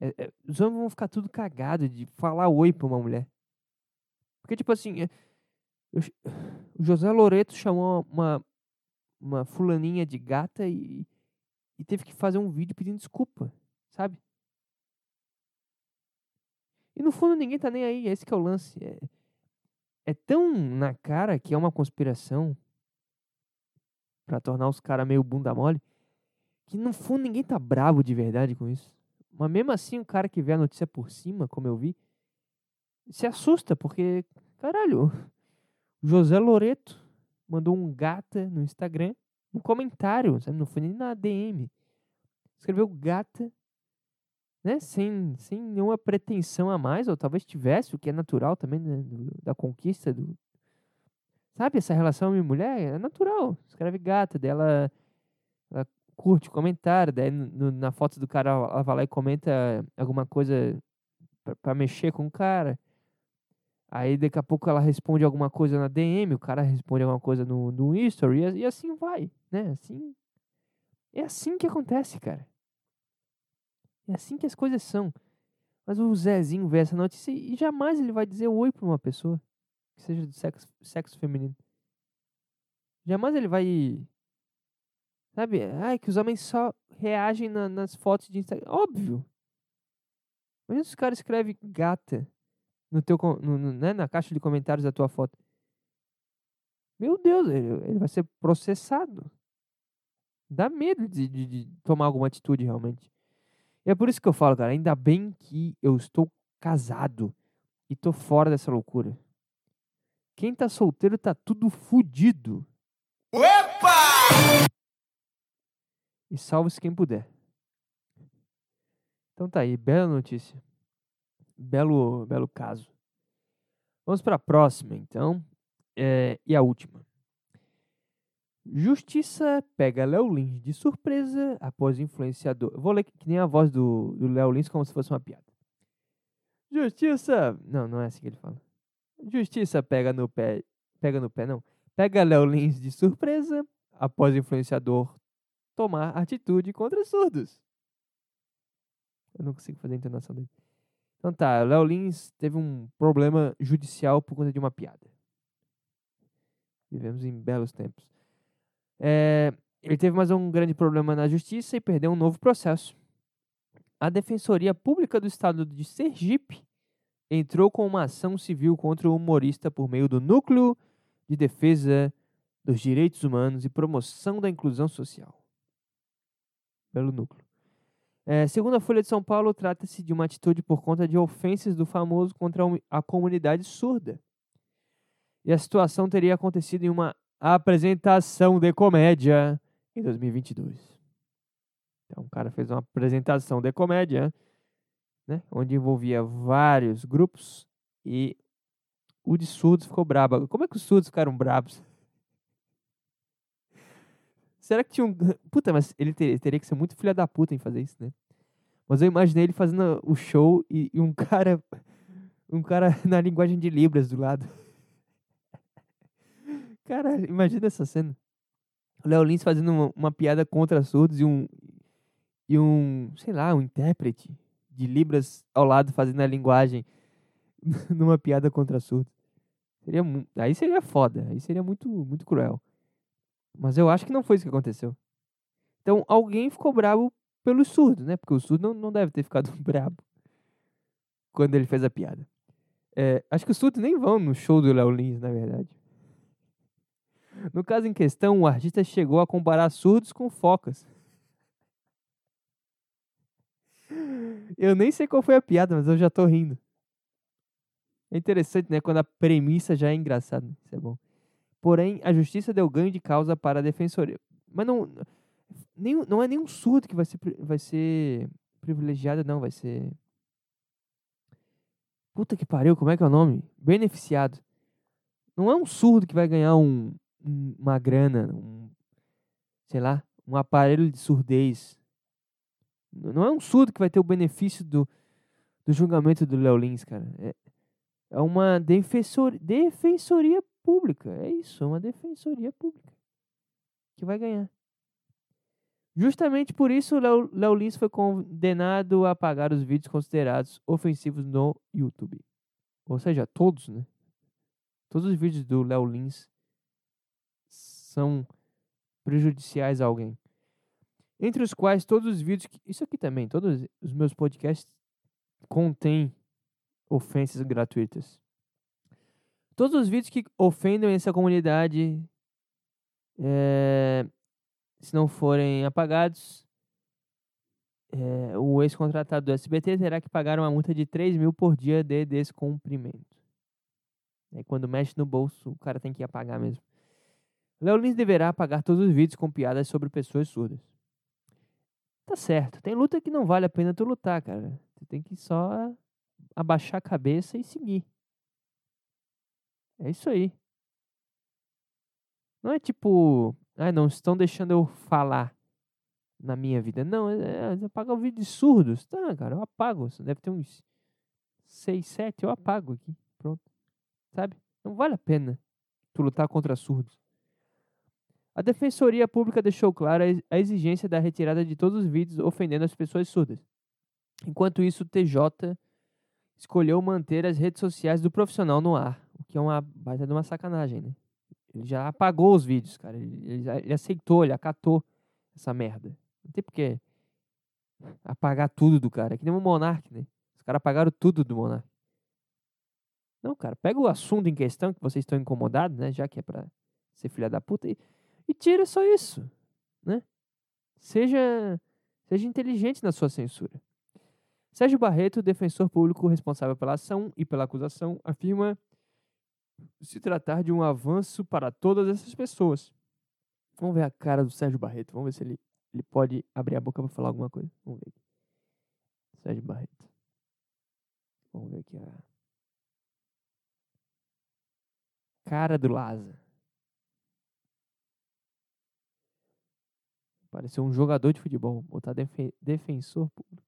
É, é, os homens vão ficar tudo cagado de falar oi pra uma mulher. Porque, tipo assim, é, eu, o José Loreto chamou uma, uma fulaninha de gata e, e teve que fazer um vídeo pedindo desculpa, sabe? E no fundo ninguém tá nem aí, esse que é o lance. É, é tão na cara que é uma conspiração para tornar os caras meio bunda mole, que no fundo ninguém tá bravo de verdade com isso. Mas mesmo assim, o cara que vê a notícia por cima, como eu vi, se assusta, porque, caralho, José Loreto mandou um gata no Instagram, no comentário, sabe? Não foi nem na DM. Escreveu gata, né? Sem, sem nenhuma pretensão a mais, ou talvez tivesse, o que é natural também né? do, da conquista do. Sabe, essa relação homem-mulher é natural. Escreve gata, dela ela curte o comentário, daí no, na foto do cara ela vai lá e comenta alguma coisa para mexer com o cara. Aí daqui a pouco ela responde alguma coisa na DM, o cara responde alguma coisa no, no history, e, e assim vai, né? Assim, é assim que acontece, cara. É assim que as coisas são. Mas o Zezinho vê essa notícia e jamais ele vai dizer oi pra uma pessoa que seja do sexo, sexo feminino. Jamais ele vai. Sabe? Ai, que os homens só reagem na, nas fotos de Instagram. Óbvio. Se os caras escrevem gata no teu, no, no, né, na caixa de comentários da tua foto. Meu Deus, ele, ele vai ser processado. Dá medo de, de, de, tomar alguma atitude realmente. E é por isso que eu falo, cara, ainda bem que eu estou casado e tô fora dessa loucura. Quem tá solteiro tá tudo fudido. Opa! E salve-se quem puder. Então tá aí, bela notícia. Belo, belo caso. Vamos para a próxima, então. É, e a última. Justiça pega Léo Lins de surpresa após influenciador. Vou ler que nem a voz do, do Léo Lins como se fosse uma piada. Justiça. Não, não é assim que ele fala. Justiça pega no pé. Pega no pé, não. Pega Léo Lins de surpresa após influenciador tomar atitude contra surdos. Eu não consigo fazer a entonação dele. Então tá, Léo Lins teve um problema judicial por conta de uma piada. Vivemos em belos tempos. É, ele teve mais um grande problema na justiça e perdeu um novo processo. A Defensoria Pública do Estado de Sergipe entrou com uma ação civil contra o humorista por meio do Núcleo de Defesa dos Direitos Humanos e Promoção da Inclusão Social. Belo núcleo. É, segundo a Folha de São Paulo, trata-se de uma atitude por conta de ofensas do famoso contra a comunidade surda. E a situação teria acontecido em uma apresentação de comédia em 2022. Então, o cara fez uma apresentação de comédia, né, onde envolvia vários grupos e o de surdos ficou brabo. Como é que os surdos ficaram brabos? Será que tinha um. Puta, mas ele teria, que ser muito filha da puta em fazer isso, né? Mas eu imaginei ele fazendo o show e, e um cara. Um cara na linguagem de Libras do lado. Cara, imagina essa cena. O Léo Lins fazendo uma, uma, piada contra surdos e um. E um. Sei lá, um intérprete de Libras ao lado fazendo a linguagem numa piada contra surdos. Seria, aí seria foda. Aí seria muito, muito cruel. Mas eu acho que não foi isso que aconteceu. Então, alguém ficou bravo pelo surdo, né? Porque o surdo não, não deve ter ficado bravo quando ele fez a piada. É, acho que os surdos nem vão no show do Léo Lins, na verdade. No caso em questão, o artista chegou a comparar surdos com focas. Eu nem sei qual foi a piada, mas eu já tô rindo. É interessante, né? Quando a premissa já é engraçada. Isso é bom. Porém, a justiça deu ganho de causa para a defensoria. Mas não, nem, não é nenhum surdo que vai ser, vai ser privilegiado, não. Vai ser. Puta que pariu, como é que é o nome? Beneficiado. Não é um surdo que vai ganhar um, um, uma grana, um, sei lá, um aparelho de surdez. Não é um surdo que vai ter o benefício do, do julgamento do Léo Lins, cara. É, é uma defensor, defensoria pública. É isso, é uma defensoria pública que vai ganhar. Justamente por isso, Léo, Lins foi condenado a apagar os vídeos considerados ofensivos no YouTube. Ou seja, todos, né? Todos os vídeos do Léo Lins são prejudiciais a alguém. Entre os quais todos os vídeos. Que, isso aqui também, todos os meus podcasts contêm ofensas gratuitas. Todos os vídeos que ofendem essa comunidade, é, se não forem apagados, é, o ex-contratado do SBT terá que pagar uma multa de 3 mil por dia de descumprimento. Aí quando mexe no bolso, o cara tem que apagar mesmo. Léo Lins deverá apagar todos os vídeos com piadas sobre pessoas surdas. Tá certo. Tem luta que não vale a pena tu lutar, cara. Tu tem que só abaixar a cabeça e seguir. É isso aí. Não é tipo, ah, não estão deixando eu falar na minha vida. Não, é, é apagar o vídeo de surdos. Tá, cara, eu apago. Deve ter uns 6, 7, eu apago aqui. Pronto. Sabe? Não vale a pena tu lutar contra surdos. A Defensoria Pública deixou clara a exigência da retirada de todos os vídeos ofendendo as pessoas surdas. Enquanto isso, o TJ escolheu manter as redes sociais do profissional no ar, o que é uma baita de uma sacanagem, né? Ele já apagou os vídeos, cara. Ele, ele, aceitou, ele acatou essa merda. Não tem porque apagar tudo do cara. É que nem um monarca, né? Os caras apagaram tudo do monarca. Não, cara, pega o assunto em questão que vocês estão incomodados, né? Já que é pra ser filha da puta. E, e tira só isso, né? Seja, seja inteligente na sua censura. Sérgio Barreto, defensor público responsável pela ação e pela acusação, afirma se tratar de um avanço para todas essas pessoas. Vamos ver a cara do Sérgio Barreto. Vamos ver se ele, ele pode abrir a boca para falar alguma coisa. Vamos ver. Sérgio Barreto. Vamos ver aqui a cara do Laza. Pareceu um jogador de futebol. Botar defen defensor público.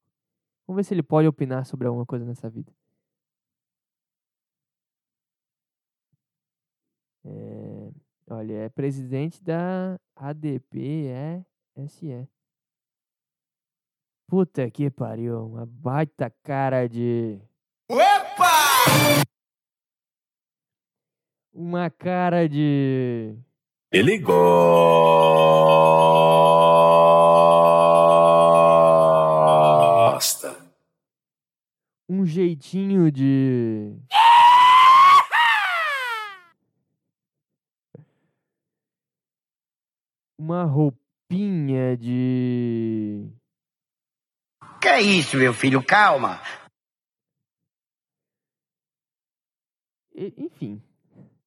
Vamos ver se ele pode opinar sobre alguma coisa nessa vida. É, olha, é presidente da ADP-SE. Puta que pariu, uma baita cara de. Opa! Uma cara de. Ele gosta. Um jeitinho de. Uma roupinha de. Que é isso, meu filho? Calma. E- Enfim,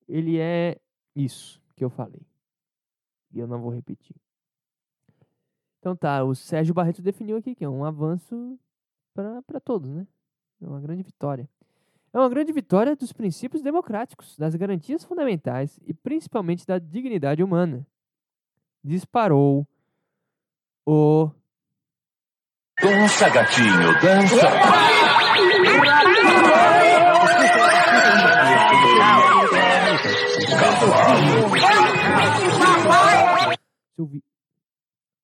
ele é isso que eu falei. E eu não vou repetir. Então tá, o Sérgio Barreto definiu aqui que é um avanço para todos, né? É uma grande vitória. É uma grande vitória dos princípios democráticos, das garantias fundamentais e principalmente da dignidade humana. Disparou o Dança, gatinho, dança. seu vi...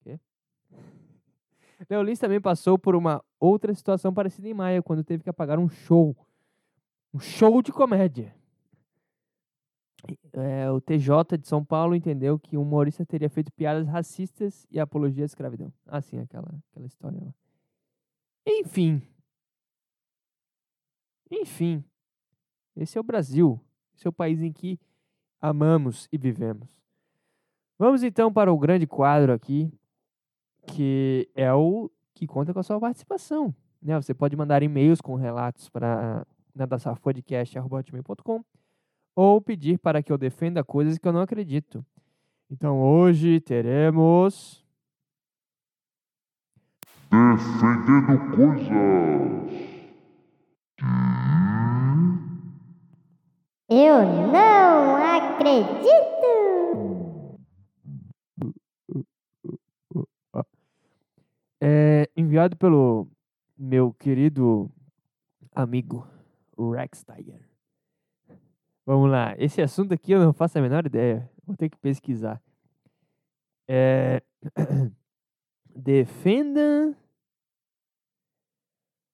Quê? Também passou por uma outra situação parecida em maio, quando teve que apagar um show. Um show de comédia. É, o TJ de São Paulo entendeu que o humorista teria feito piadas racistas e apologia à escravidão. Ah, sim, aquela, aquela história lá. Enfim. Enfim. Esse é o Brasil. Esse é o país em que amamos e vivemos. Vamos então para o grande quadro aqui, que é o que conta com a sua participação. Né? Você pode mandar e-mails com relatos para nadasafpodcast.com ou pedir para que eu defenda coisas que eu não acredito. Então hoje teremos. defendendo coisas Eu não acredito! É, enviado pelo meu querido amigo Rex Tiger. Vamos lá. Esse assunto aqui eu não faço a menor ideia. Vou ter que pesquisar. É... Defenda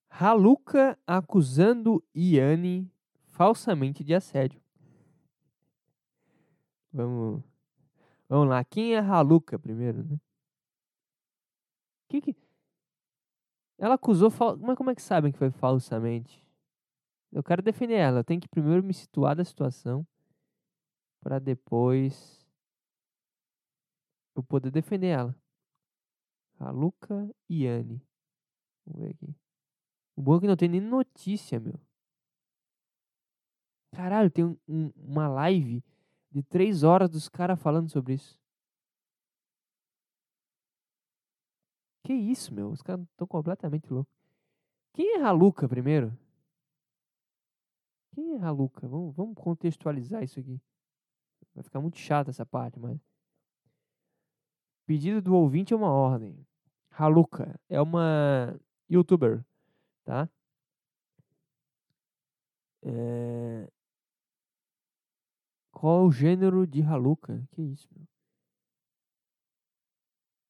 Haluca acusando Iane falsamente de assédio. Vamos, vamos lá. Quem é Haluca primeiro, né? Que que... Ela acusou, fal... mas como é que sabem que foi falsamente? Eu quero defender ela. Eu tenho que primeiro me situar da situação para depois eu poder defender ela. A Luca Iane. Vamos ver aqui. O bom é que não tem nem notícia, meu. Caralho, tem um- um- uma live de três horas dos caras falando sobre isso. Que isso, meu? Os caras estão completamente loucos. Quem é Raluca primeiro? Quem é Raluca? Vamos, vamos contextualizar isso aqui. Vai ficar muito chato essa parte, mas. Pedido do ouvinte é uma ordem. Raluca é uma youtuber, tá? É... Qual é o gênero de Haluca? Que isso, meu?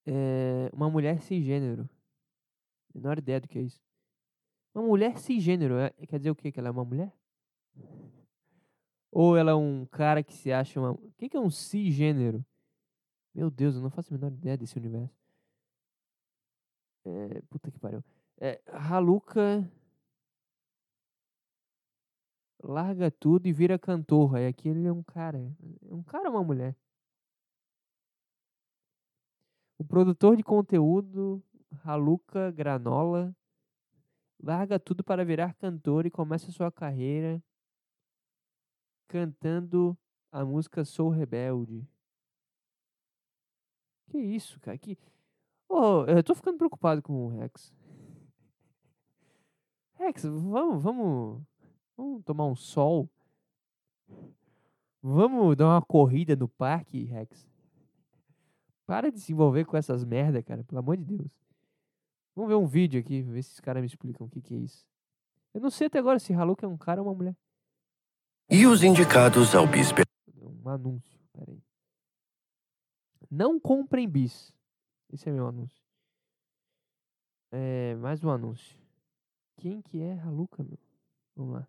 É uma mulher cisgênero. Menor ideia do que é isso. Uma mulher cisgênero, é- quer dizer o quê? Que ela é uma mulher? Ou ela é um cara que se acha uma. O que é um cisgênero? Meu Deus, eu não faço a menor ideia desse universo. É, puta que pariu. É, Haluca larga tudo e vira cantor. Aí aqui ele é um cara. É um cara ou uma mulher? O produtor de conteúdo, Haluca Granola, larga tudo para virar cantor e começa sua carreira cantando a música Sou Rebelde. Que isso, cara? Que... Oh, eu tô ficando preocupado com o Rex. Rex, vamos, vamos, vamos tomar um sol? Vamos dar uma corrida no parque, Rex? Para de se envolver com essas merda, cara, pelo amor de Deus. Vamos ver um vídeo aqui, ver se os caras me explicam o que, que é isso. Eu não sei até agora se Haluca é um cara ou uma mulher. E os indicados ao bispo Um anúncio, peraí. Não comprem bis. Esse é meu anúncio. É, mais um anúncio. Quem que é Haluca, meu? Vamos lá.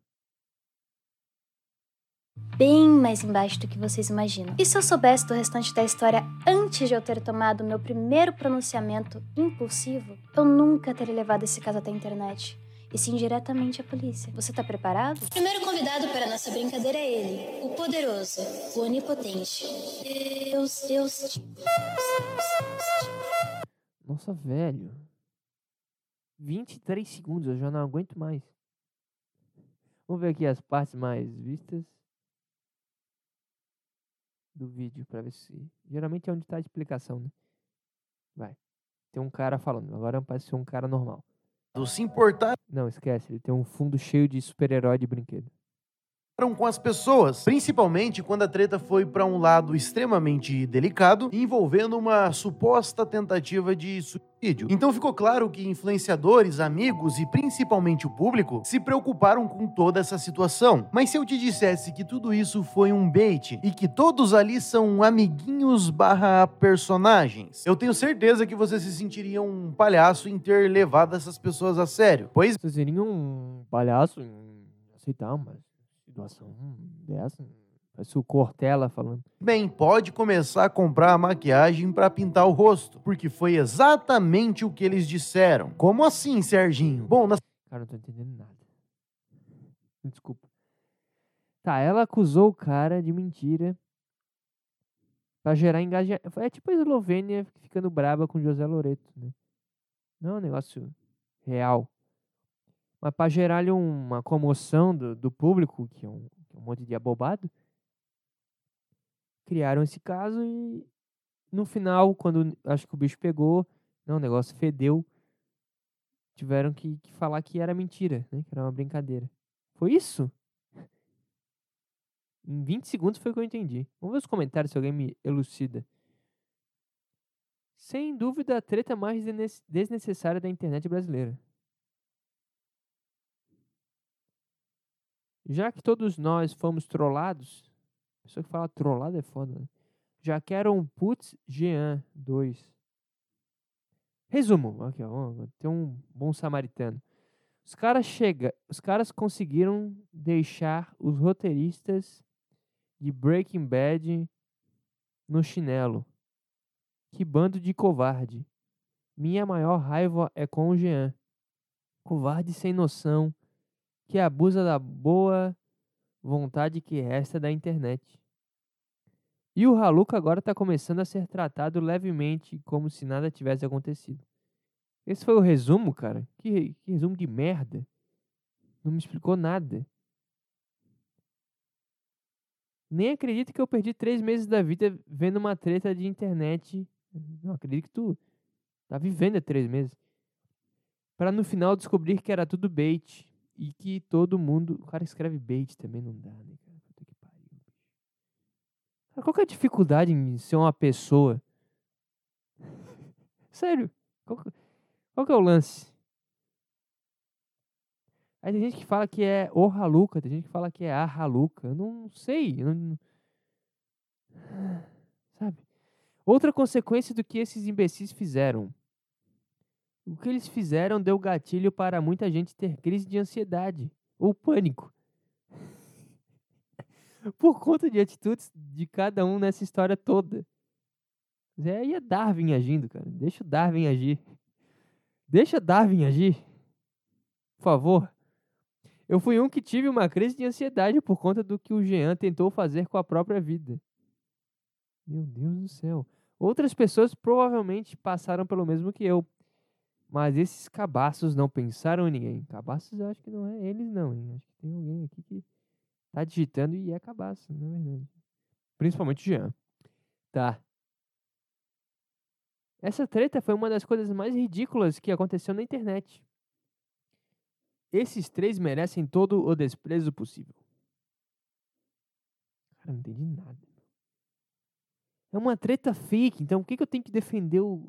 bem mais embaixo do que vocês imaginam. E se eu soubesse do restante da história antes de eu ter tomado meu primeiro pronunciamento impulsivo, eu nunca teria levado esse caso até a internet. E sim diretamente à polícia. Você tá preparado? O primeiro convidado para a nossa brincadeira é ele, o poderoso, o onipotente. Deus, Deus. Nossa, velho. 23 segundos, eu já não aguento mais. Vamos ver aqui as partes mais vistas do vídeo pra ver se. Geralmente é onde tá a explicação, né? Vai. Tem um cara falando, agora parece ser um cara normal. Se importaram Não, esquece, ele tem um fundo cheio de super-herói de brinquedo. Com as pessoas, principalmente quando a treta foi para um lado extremamente delicado, envolvendo uma suposta tentativa de suicídio. Então ficou claro que influenciadores, amigos e principalmente o público se preocuparam com toda essa situação. Mas se eu te dissesse que tudo isso foi um bait e que todos ali são amiguinhos barra personagens, eu tenho certeza que você se sentiria um palhaço em ter levado essas pessoas a sério. Pois Vocês seriam um palhaço em aceitar uma situação dessa? Parece o Cortella falando. Bem, pode começar a comprar a maquiagem para pintar o rosto, porque foi exatamente o que eles disseram. Como assim, Serginho? Bom, na Cara, não tô entendendo nada. Desculpa. Tá, ela acusou o cara de mentira pra gerar engajamento. É tipo a Eslovênia ficando braba com José Loreto, né? Não é um negócio real. Mas pra gerar ali uma comoção do, do público, que é, um, é um monte de abobado, criaram esse caso e no final, quando acho que o bicho pegou, não, o negócio fedeu, tiveram que, que falar que era mentira, né? Que era uma brincadeira. Foi isso? Em 20 segundos foi o que eu entendi. Vamos ver os comentários se alguém me elucida. Sem dúvida, a treta mais desnecessária da internet brasileira. Já que todos nós fomos trollados, a pessoa que fala trollado é foda, né? Já quero um putz Jean 2. Resumo, aqui, ó, tem um bom samaritano. Os caras chega, os caras conseguiram deixar os roteiristas de Breaking Bad no chinelo. Que bando de covarde. Minha maior raiva é com o Jean. Covarde sem noção, que abusa da boa vontade que resta da internet. E o Haluca agora está começando a ser tratado levemente como se nada tivesse acontecido. Esse foi o resumo, cara. Que, que resumo de merda. Não me explicou nada. Nem acredito que eu perdi três meses da vida vendo uma treta de internet. Não acredito que tu tá vivendo há três meses. Pra no final descobrir que era tudo bait. E que todo mundo. O cara escreve bait também, não dá, né, cara? Puta que pariu, bicho. Qual que é a dificuldade em ser uma pessoa? Sério. Qual que, qual que é o lance? Aí tem gente que fala que é o Haluca, tem gente que fala que é a Haluca. Eu não sei. eu não- Sabe? Outra consequência do que esses imbecis fizeram. O que eles fizeram deu gatilho para muita gente ter crise de ansiedade ou pânico. Por conta de atitudes de cada um nessa história toda. É, aí é Darwin agindo, cara. Deixa o Darwin agir. Deixa Darwin agir. Por favor. Eu fui um que tive uma crise de ansiedade por conta do que o Jean tentou fazer com a própria vida. Meu Deus do céu. Outras pessoas provavelmente passaram pelo mesmo que eu. Mas esses cabaços não pensaram em ninguém. Cabaços eu acho que não é eles não, hein? Acho que tem alguém aqui que tá digitando e é cabaço, na verdade. Principalmente o Jean. Tá. Essa treta foi uma das coisas mais ridículas que aconteceu na internet. Esses três merecem todo o desprezo possível. Cara, não entendi nada. É uma treta fake, então por que, que eu tenho que defender o,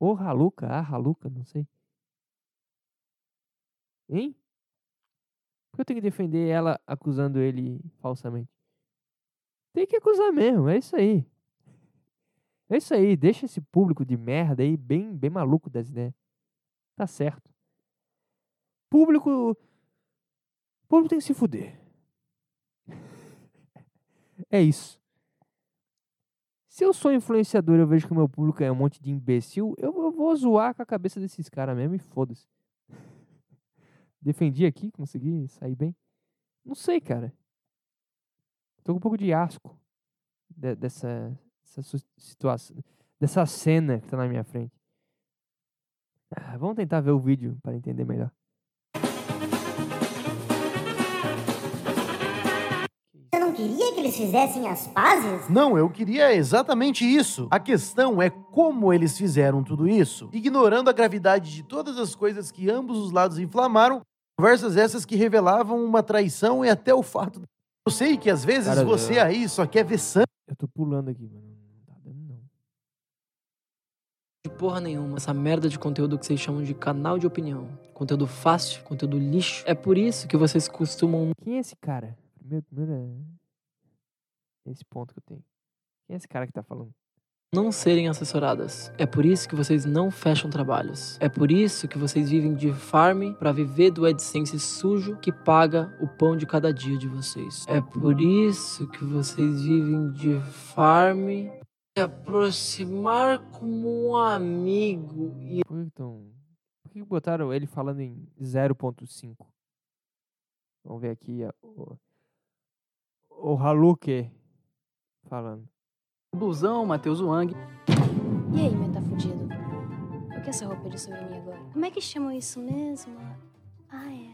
o Haluca? A Haluca, não sei. Hein? Por que eu tenho que defender ela acusando ele falsamente? Tem que acusar mesmo, é isso aí. É isso aí, deixa esse público de merda aí bem, bem maluco das ideias. Tá certo. Público. Público tem que se fuder. É isso. Se eu sou influenciador e eu vejo que o meu público é um monte de imbecil, eu, eu vou zoar com a cabeça desses caras mesmo e foda-se. Defendi aqui, consegui sair bem. Não sei, cara. Tô com um pouco de asco de- dessa, dessa situação, dessa cena que tá na minha frente. Ah, vamos tentar ver o vídeo para entender melhor. Você não queria que eles fizessem as pazes? Não, eu queria exatamente isso. A questão é como eles fizeram tudo isso, ignorando a gravidade de todas as coisas que ambos os lados inflamaram, conversas essas que revelavam uma traição e até o fato. Eu sei que às vezes Cara, você eu- aí só quer ver sangue. Eu tô pulando aqui, mano. Não tá dando, não. de porra nenhuma. Essa merda de conteúdo que vocês chamam de canal de opinião. Conteúdo fácil, conteúdo lixo. É por isso que vocês costumam Quem é esse cara? Primeiro, primeiro é esse ponto que eu tenho. Quem é esse cara que tá falando? não serem assessoradas. É por isso que vocês não fecham trabalhos. É por isso que vocês vivem de farm pra viver do AdSense sujo que paga o pão de cada dia de vocês. É por isso que vocês vivem de farm se aproximar como um amigo e então, por que botaram ele falando em 0.5? Vamos ver aqui o, o Haluke falando. Blusão, Matheus Wang. E aí, meu tá fudido? Por que essa roupa é de sobre mim agora? Como é que chamam isso mesmo? Ah, é.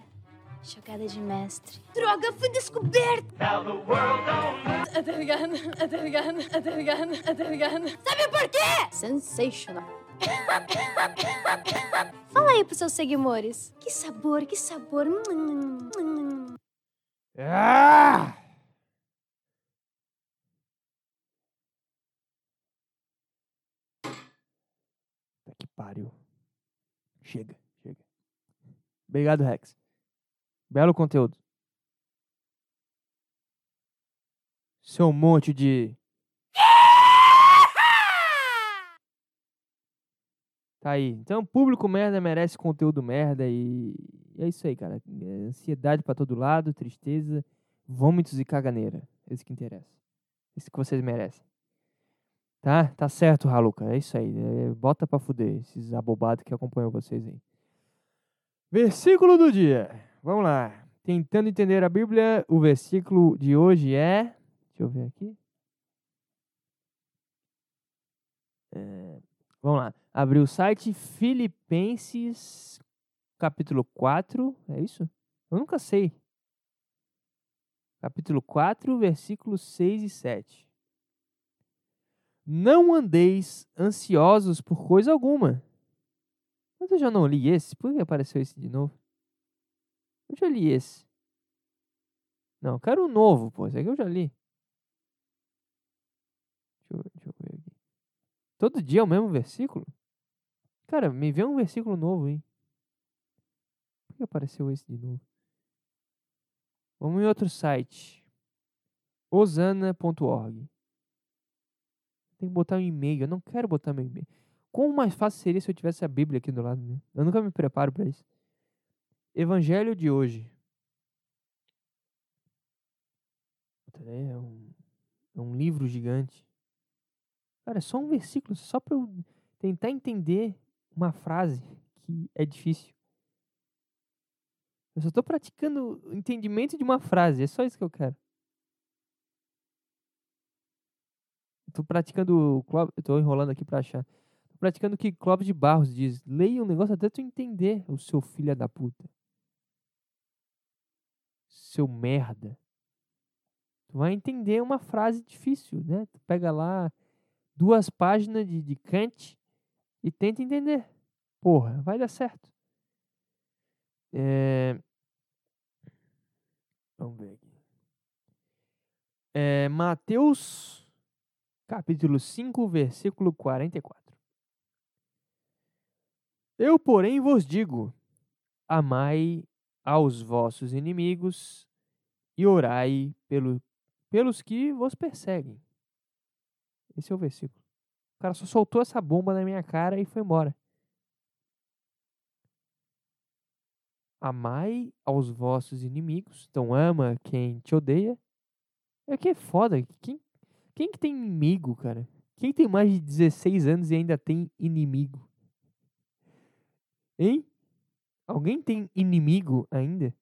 Jogada de mestre. Droga, fui descoberta! Ah, Tá ligado? Ah, Tá ligado? Ah, Tá ligado? Tá ligado? Sabe por quê? Sensational. Fala aí pros seus seguidores. Que sabor, que sabor. Hum, Ah! Pariu. Chega, chega. Obrigado, Rex. Belo conteúdo. Seu monte de. Tá aí. Então, público merda merece conteúdo merda e é isso aí, cara. É ansiedade pra todo lado, tristeza, vômitos e caganeira. Esse que interessa. Esse que vocês merecem. Tá? Tá certo, Haluca. É isso aí. É, bota pra fuder esses abobados que acompanham vocês aí. Versículo do dia. Vamos lá. Tentando entender a Bíblia, o versículo de hoje é. Deixa eu ver aqui. É, Vamos lá. abrir o site Filipenses, capítulo 4. É isso? Eu nunca sei. Capítulo 4, versículos 6 e 7. Não andeis ansiosos por coisa alguma. Mas eu já não li esse. Por que apareceu esse de novo? Eu já li esse. Não, quero um novo, pô. Esse aqui eu já li. Deixa eu, deixa eu ver aqui. Todo dia é o mesmo versículo? Cara, me vê um versículo novo, hein? Por que apareceu esse de novo? Vamos em outro site. osana.org. Tem que botar um e-mail. Eu não quero botar meu e-mail. Quão mais fácil seria se eu tivesse a Bíblia aqui do lado, né? Eu nunca me preparo para isso. Evangelho de hoje. É um, é um livro gigante. Cara, é só um versículo, só para eu tentar entender uma frase que é difícil. Eu só estou praticando o entendimento de uma frase, é só isso que eu quero. Estou praticando, estou enrolando aqui para achar. Tô praticando o que Clóvis de Barros diz. Leia um negócio até tu entender, o seu filho da puta. Seu merda. Tu vai entender uma frase difícil, né? Tu pega lá duas páginas de, de Kant e tenta entender. Porra, vai dar certo. É... Vamos ver aqui. É, Mateus, capítulo 5, versículo 44. Eu, porém, vos digo: amai aos vossos inimigos e orai pelo, pelos que vos perseguem. Esse é o versículo. O cara só soltou essa bomba na minha cara e foi embora. Amai aos vossos inimigos. Então ama quem te odeia. É que é foda. Quem, quem que tem inimigo, cara? Quem tem mais de 16 anos e ainda tem inimigo? Hein? Alguém tem inimigo ainda?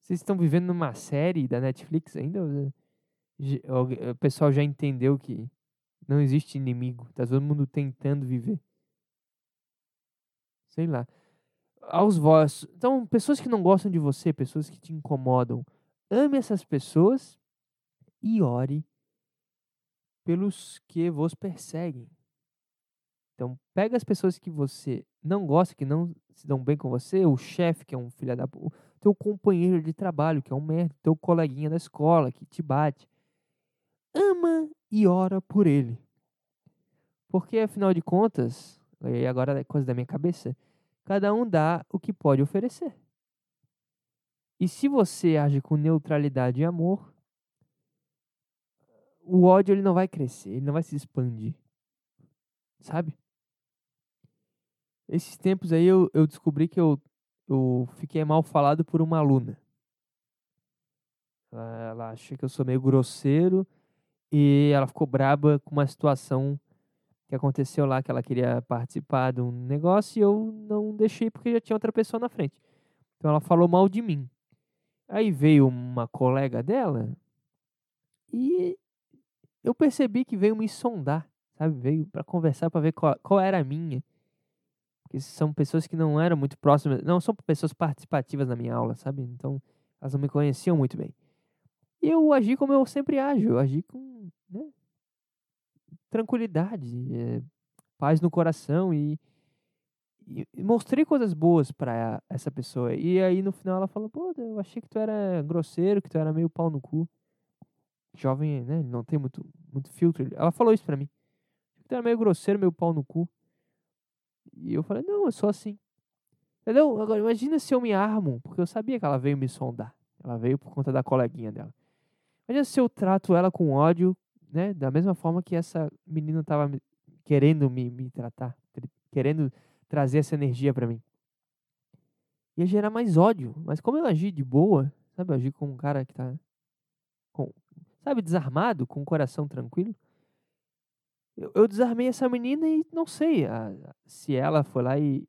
Vocês estão vivendo numa série da Netflix ainda? O pessoal já entendeu que não existe inimigo. Tá todo mundo tentando viver. Sei lá. Aos vossos. Então, pessoas que não gostam de você, pessoas que te incomodam, ame essas pessoas e ore pelos que vos perseguem. Então, pega as pessoas que você não gosta, que não se dão bem com você, o chefe, que é um filho da puta, teu companheiro de trabalho, que é um merda, teu coleguinha da escola, que te bate. Ama e ora por ele. Porque, afinal de contas, e agora é coisa da minha cabeça, cada um dá o que pode oferecer. E se você age com neutralidade e amor, o ódio ele não vai crescer, ele não vai se expandir. Sabe? Esses tempos aí eu, eu descobri que eu, eu fiquei mal falado por uma aluna. Ela, ela acha que eu sou meio grosseiro e ela ficou braba com uma situação que aconteceu lá, que ela queria participar de um negócio e eu não deixei porque já tinha outra pessoa na frente. Então ela falou mal de mim. Aí veio uma colega dela e eu percebi que veio me sondar, sabe? Veio para conversar, para ver qual, qual era a minha que são pessoas que não eram muito próximas, não são pessoas participativas na minha aula, sabe? Então, elas não me conheciam muito bem. E eu agi como eu sempre ajo, eu agi com né, tranquilidade, é, paz no coração e, e mostrei coisas boas para essa pessoa. E aí no final ela falou: pô, eu achei que tu era grosseiro, que tu era meio pau no cu. Jovem, né? Não tem muito, muito filtro. Ela falou isso pra mim. Tu era meio grosseiro, meio pau no cu. E eu falei, não, eu sou assim. Entendeu? Agora, imagina se eu me armo, porque eu sabia que ela veio me sondar. Ela veio por conta da coleguinha dela. Imagina se eu trato ela com ódio, né? Da mesma forma que essa menina estava querendo me, me tratar, querendo trazer essa energia para mim. Ia gerar mais ódio. Mas como eu agi de boa, sabe? Eu agi com um cara que tá, com, sabe, desarmado, com o coração tranquilo eu, eu desarmei essa menina e não sei a, se ela foi lá e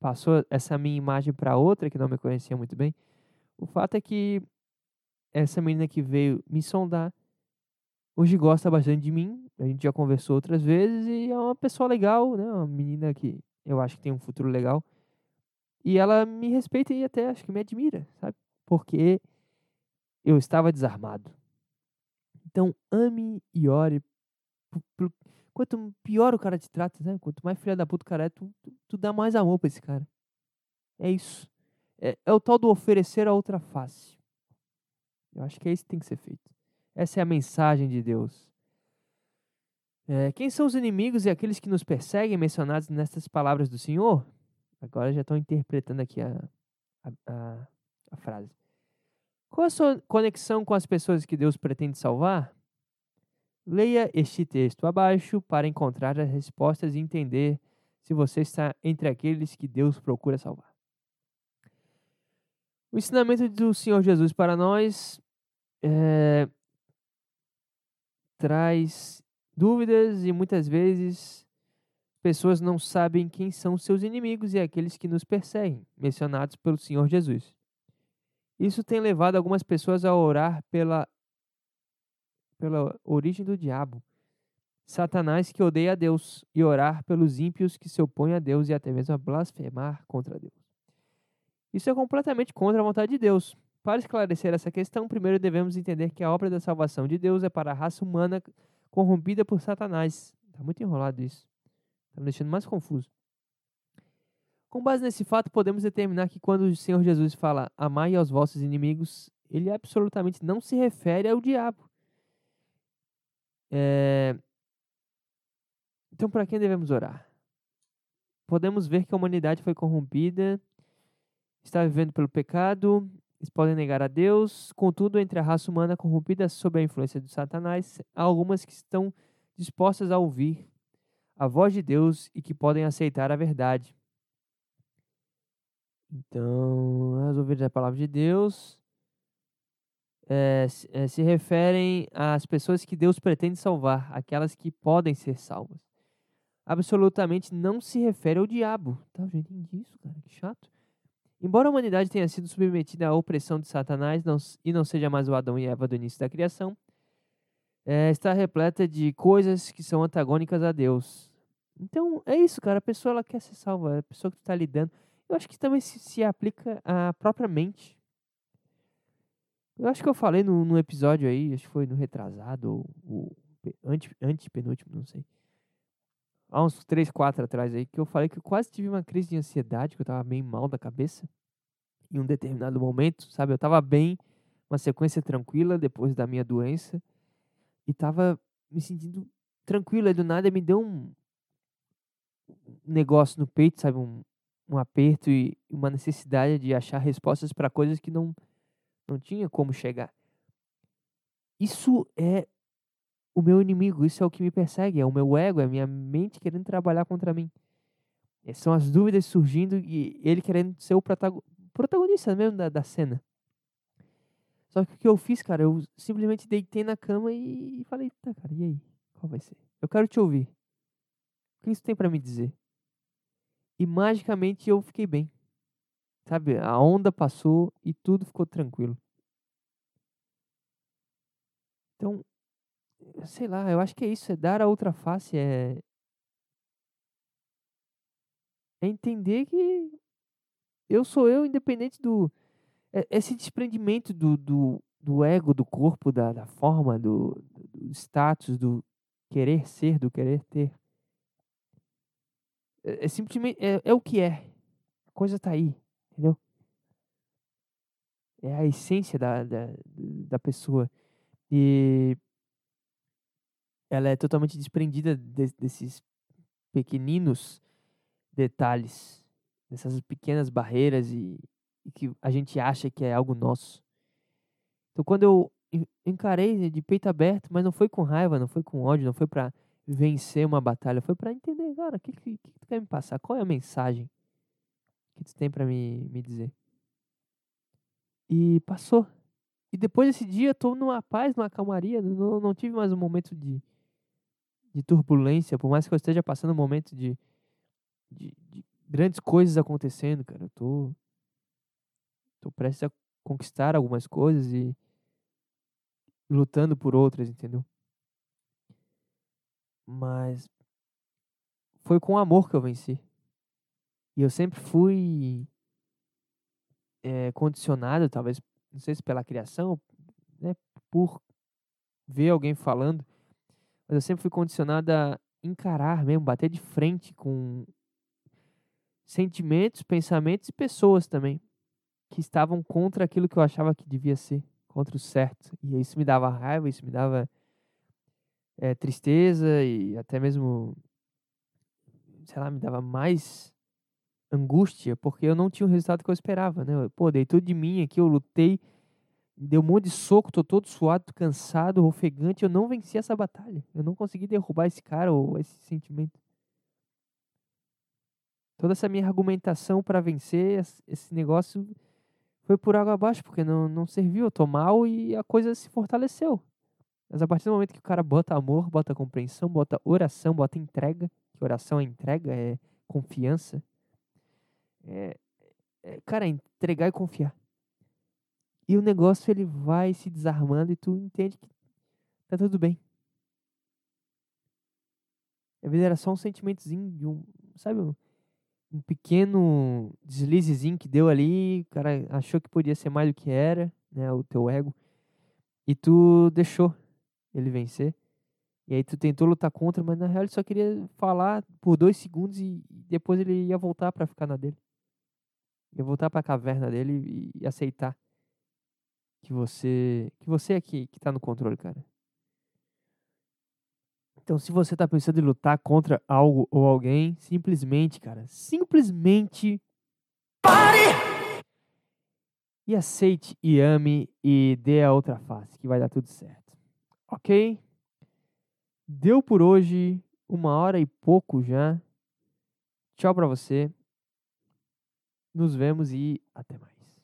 passou essa minha imagem para outra que não me conhecia muito bem. O fato é que essa menina que veio me sondar hoje gosta bastante de mim. A gente já conversou outras vezes e é uma pessoa legal, né? Uma menina que eu acho que tem um futuro legal. E ela me respeita e até acho que me admira, sabe? Porque eu estava desarmado. Então, ame e ore. Quanto pior o cara te trata, né? Quanto mais filha da puta o cara é, tu, tu, tu dá mais amor pra esse cara. É isso. É, é o tal do oferecer a outra face. Eu acho que é isso que tem que ser feito. Essa é a mensagem de Deus. É, quem são os inimigos e aqueles que nos perseguem mencionados nestas palavras do Senhor? Agora já estou interpretando aqui a, a, a, a frase. Qual a sua conexão com as pessoas que Deus pretende salvar? Leia este texto abaixo para encontrar as respostas e entender se você está entre aqueles que Deus procura salvar. O ensinamento do Senhor Jesus para nós é, traz dúvidas e muitas vezes pessoas não sabem quem são seus inimigos e aqueles que nos perseguem, mencionados pelo Senhor Jesus. Isso tem levado algumas pessoas a orar pela, pela origem do diabo, Satanás que odeia a Deus, e orar pelos ímpios que se opõem a Deus e até mesmo a blasfemar contra Deus. Isso é completamente contra a vontade de Deus. Para esclarecer essa questão, primeiro devemos entender que a obra da salvação de Deus é para a raça humana corrompida por Satanás. Está muito enrolado isso. Está me deixando mais confuso. Com base nesse fato, podemos determinar que quando o Senhor Jesus fala amai aos vossos inimigos, ele absolutamente não se refere ao diabo. É... Então, para quem devemos orar? Podemos ver que a humanidade foi corrompida, está vivendo pelo pecado, eles podem negar a Deus. Contudo, entre a raça humana corrompida sob a influência de Satanás, há algumas que estão dispostas a ouvir a voz de Deus e que podem aceitar a verdade. Então, as ovelhas da palavra de Deus é, é, se referem às pessoas que Deus pretende salvar, aquelas que podem ser salvas. Absolutamente não se refere ao diabo. Tá, já entendi isso, cara, que chato. Embora a humanidade tenha sido submetida à opressão de Satanás não, e não seja mais o Adão e Eva do início da criação, é, está repleta de coisas que são antagônicas a Deus. Então, é isso, cara. A pessoa ela quer ser salva, a pessoa que está lidando. Eu acho que também se, se aplica à própria mente. Eu acho que eu falei no, no episódio aí, acho que foi no retrasado, ou, ou ante, antepenúltimo, não sei. Há uns 3, 4 atrás aí, que eu falei que eu quase tive uma crise de ansiedade, que eu tava bem mal da cabeça. Em um determinado momento, sabe? Eu tava bem, uma sequência tranquila depois da minha doença. E tava me sentindo tranquilo. Aí do nada me deu um negócio no peito, sabe? Um, um aperto e uma necessidade de achar respostas para coisas que não, não tinha como chegar. Isso é o meu inimigo, isso é o que me persegue, é o meu ego, é a minha mente querendo trabalhar contra mim. E são as dúvidas surgindo e ele querendo ser o protagonista mesmo da, da cena. Só que o que eu fiz, cara, eu simplesmente deitei na cama e falei, tá, cara, e aí? Qual vai ser? Eu quero te ouvir. O que isso tem para me dizer? E magicamente eu fiquei bem. Sabe, a onda passou e tudo ficou tranquilo. Então, sei lá, eu acho que é isso, é dar a outra face, é é entender que eu sou eu, independente do é, esse desprendimento do, do, do ego, do corpo, da, da forma, do, do status, do querer ser, do querer ter. É, é simplesmente é, é o que é. A coisa tá aí, entendeu? É a essência da, da, da pessoa. E ela é totalmente desprendida de, desses pequeninos detalhes, dessas pequenas barreiras e, e, que a gente acha que é algo nosso. Então, quando eu encarei de peito aberto, mas não foi com raiva, não foi com ódio, não foi para vencer uma batalha, foi para entender, cara, o que, que, que, tu quer me passar? Qual é a mensagem que tu tem para me, me dizer? E passou. E depois desse dia, eu tô numa paz, numa calmaria, não, não tive mais um momento de, de turbulência, por mais que eu esteja passando um momento de, de, de grandes coisas acontecendo, cara, eu tô, tô prestes a conquistar algumas coisas e lutando por outras, entendeu? Mas foi com amor que eu venci. E eu sempre fui é, condicionado, talvez, não sei se pela criação, né, por ver alguém falando, mas eu sempre fui condicionado a encarar mesmo, bater de frente com sentimentos, pensamentos e pessoas também que estavam contra aquilo que eu achava que devia ser, contra o certo. E isso me dava raiva, isso me dava é, tristeza e até mesmo, sei lá, me dava mais angústia, porque eu não tinha o resultado que eu esperava, né? Pô, dei tudo de mim aqui, eu lutei, dei um monte de soco, tô todo suado, cansado, ofegante, eu não venci essa batalha. Eu não consegui derrubar esse cara ou esse sentimento. Toda essa minha argumentação para vencer esse negócio foi por água abaixo, porque não, não serviu, eu tô mal e a coisa se fortaleceu. Mas a partir do momento que o cara bota amor, bota compreensão, bota oração, bota entrega, que oração é entrega, é confiança, é, é, cara, entregar e confiar. E o negócio ele vai se desarmando e tu entende que tá tudo bem. Às vezes era só um sentimentozinho de um, sabe, um, um pequeno deslizezinho que deu ali, o cara achou que podia ser mais do que era, né, o teu ego, e tu deixou ele vencer. E aí tu tentou lutar contra, mas na real ele só queria falar por dois segundos e depois ele ia voltar para ficar na dele. Ia voltar para a caverna dele e aceitar que você que você é que, que tá no controle, cara. Então, se você tá pensando em lutar contra algo ou alguém, simplesmente, cara, simplesmente pare e aceite e ame e dê a outra face, que vai dar tudo certo. OK? Deu por hoje uma hora e pouco já. Tchau para você. Nos vemos e até mais.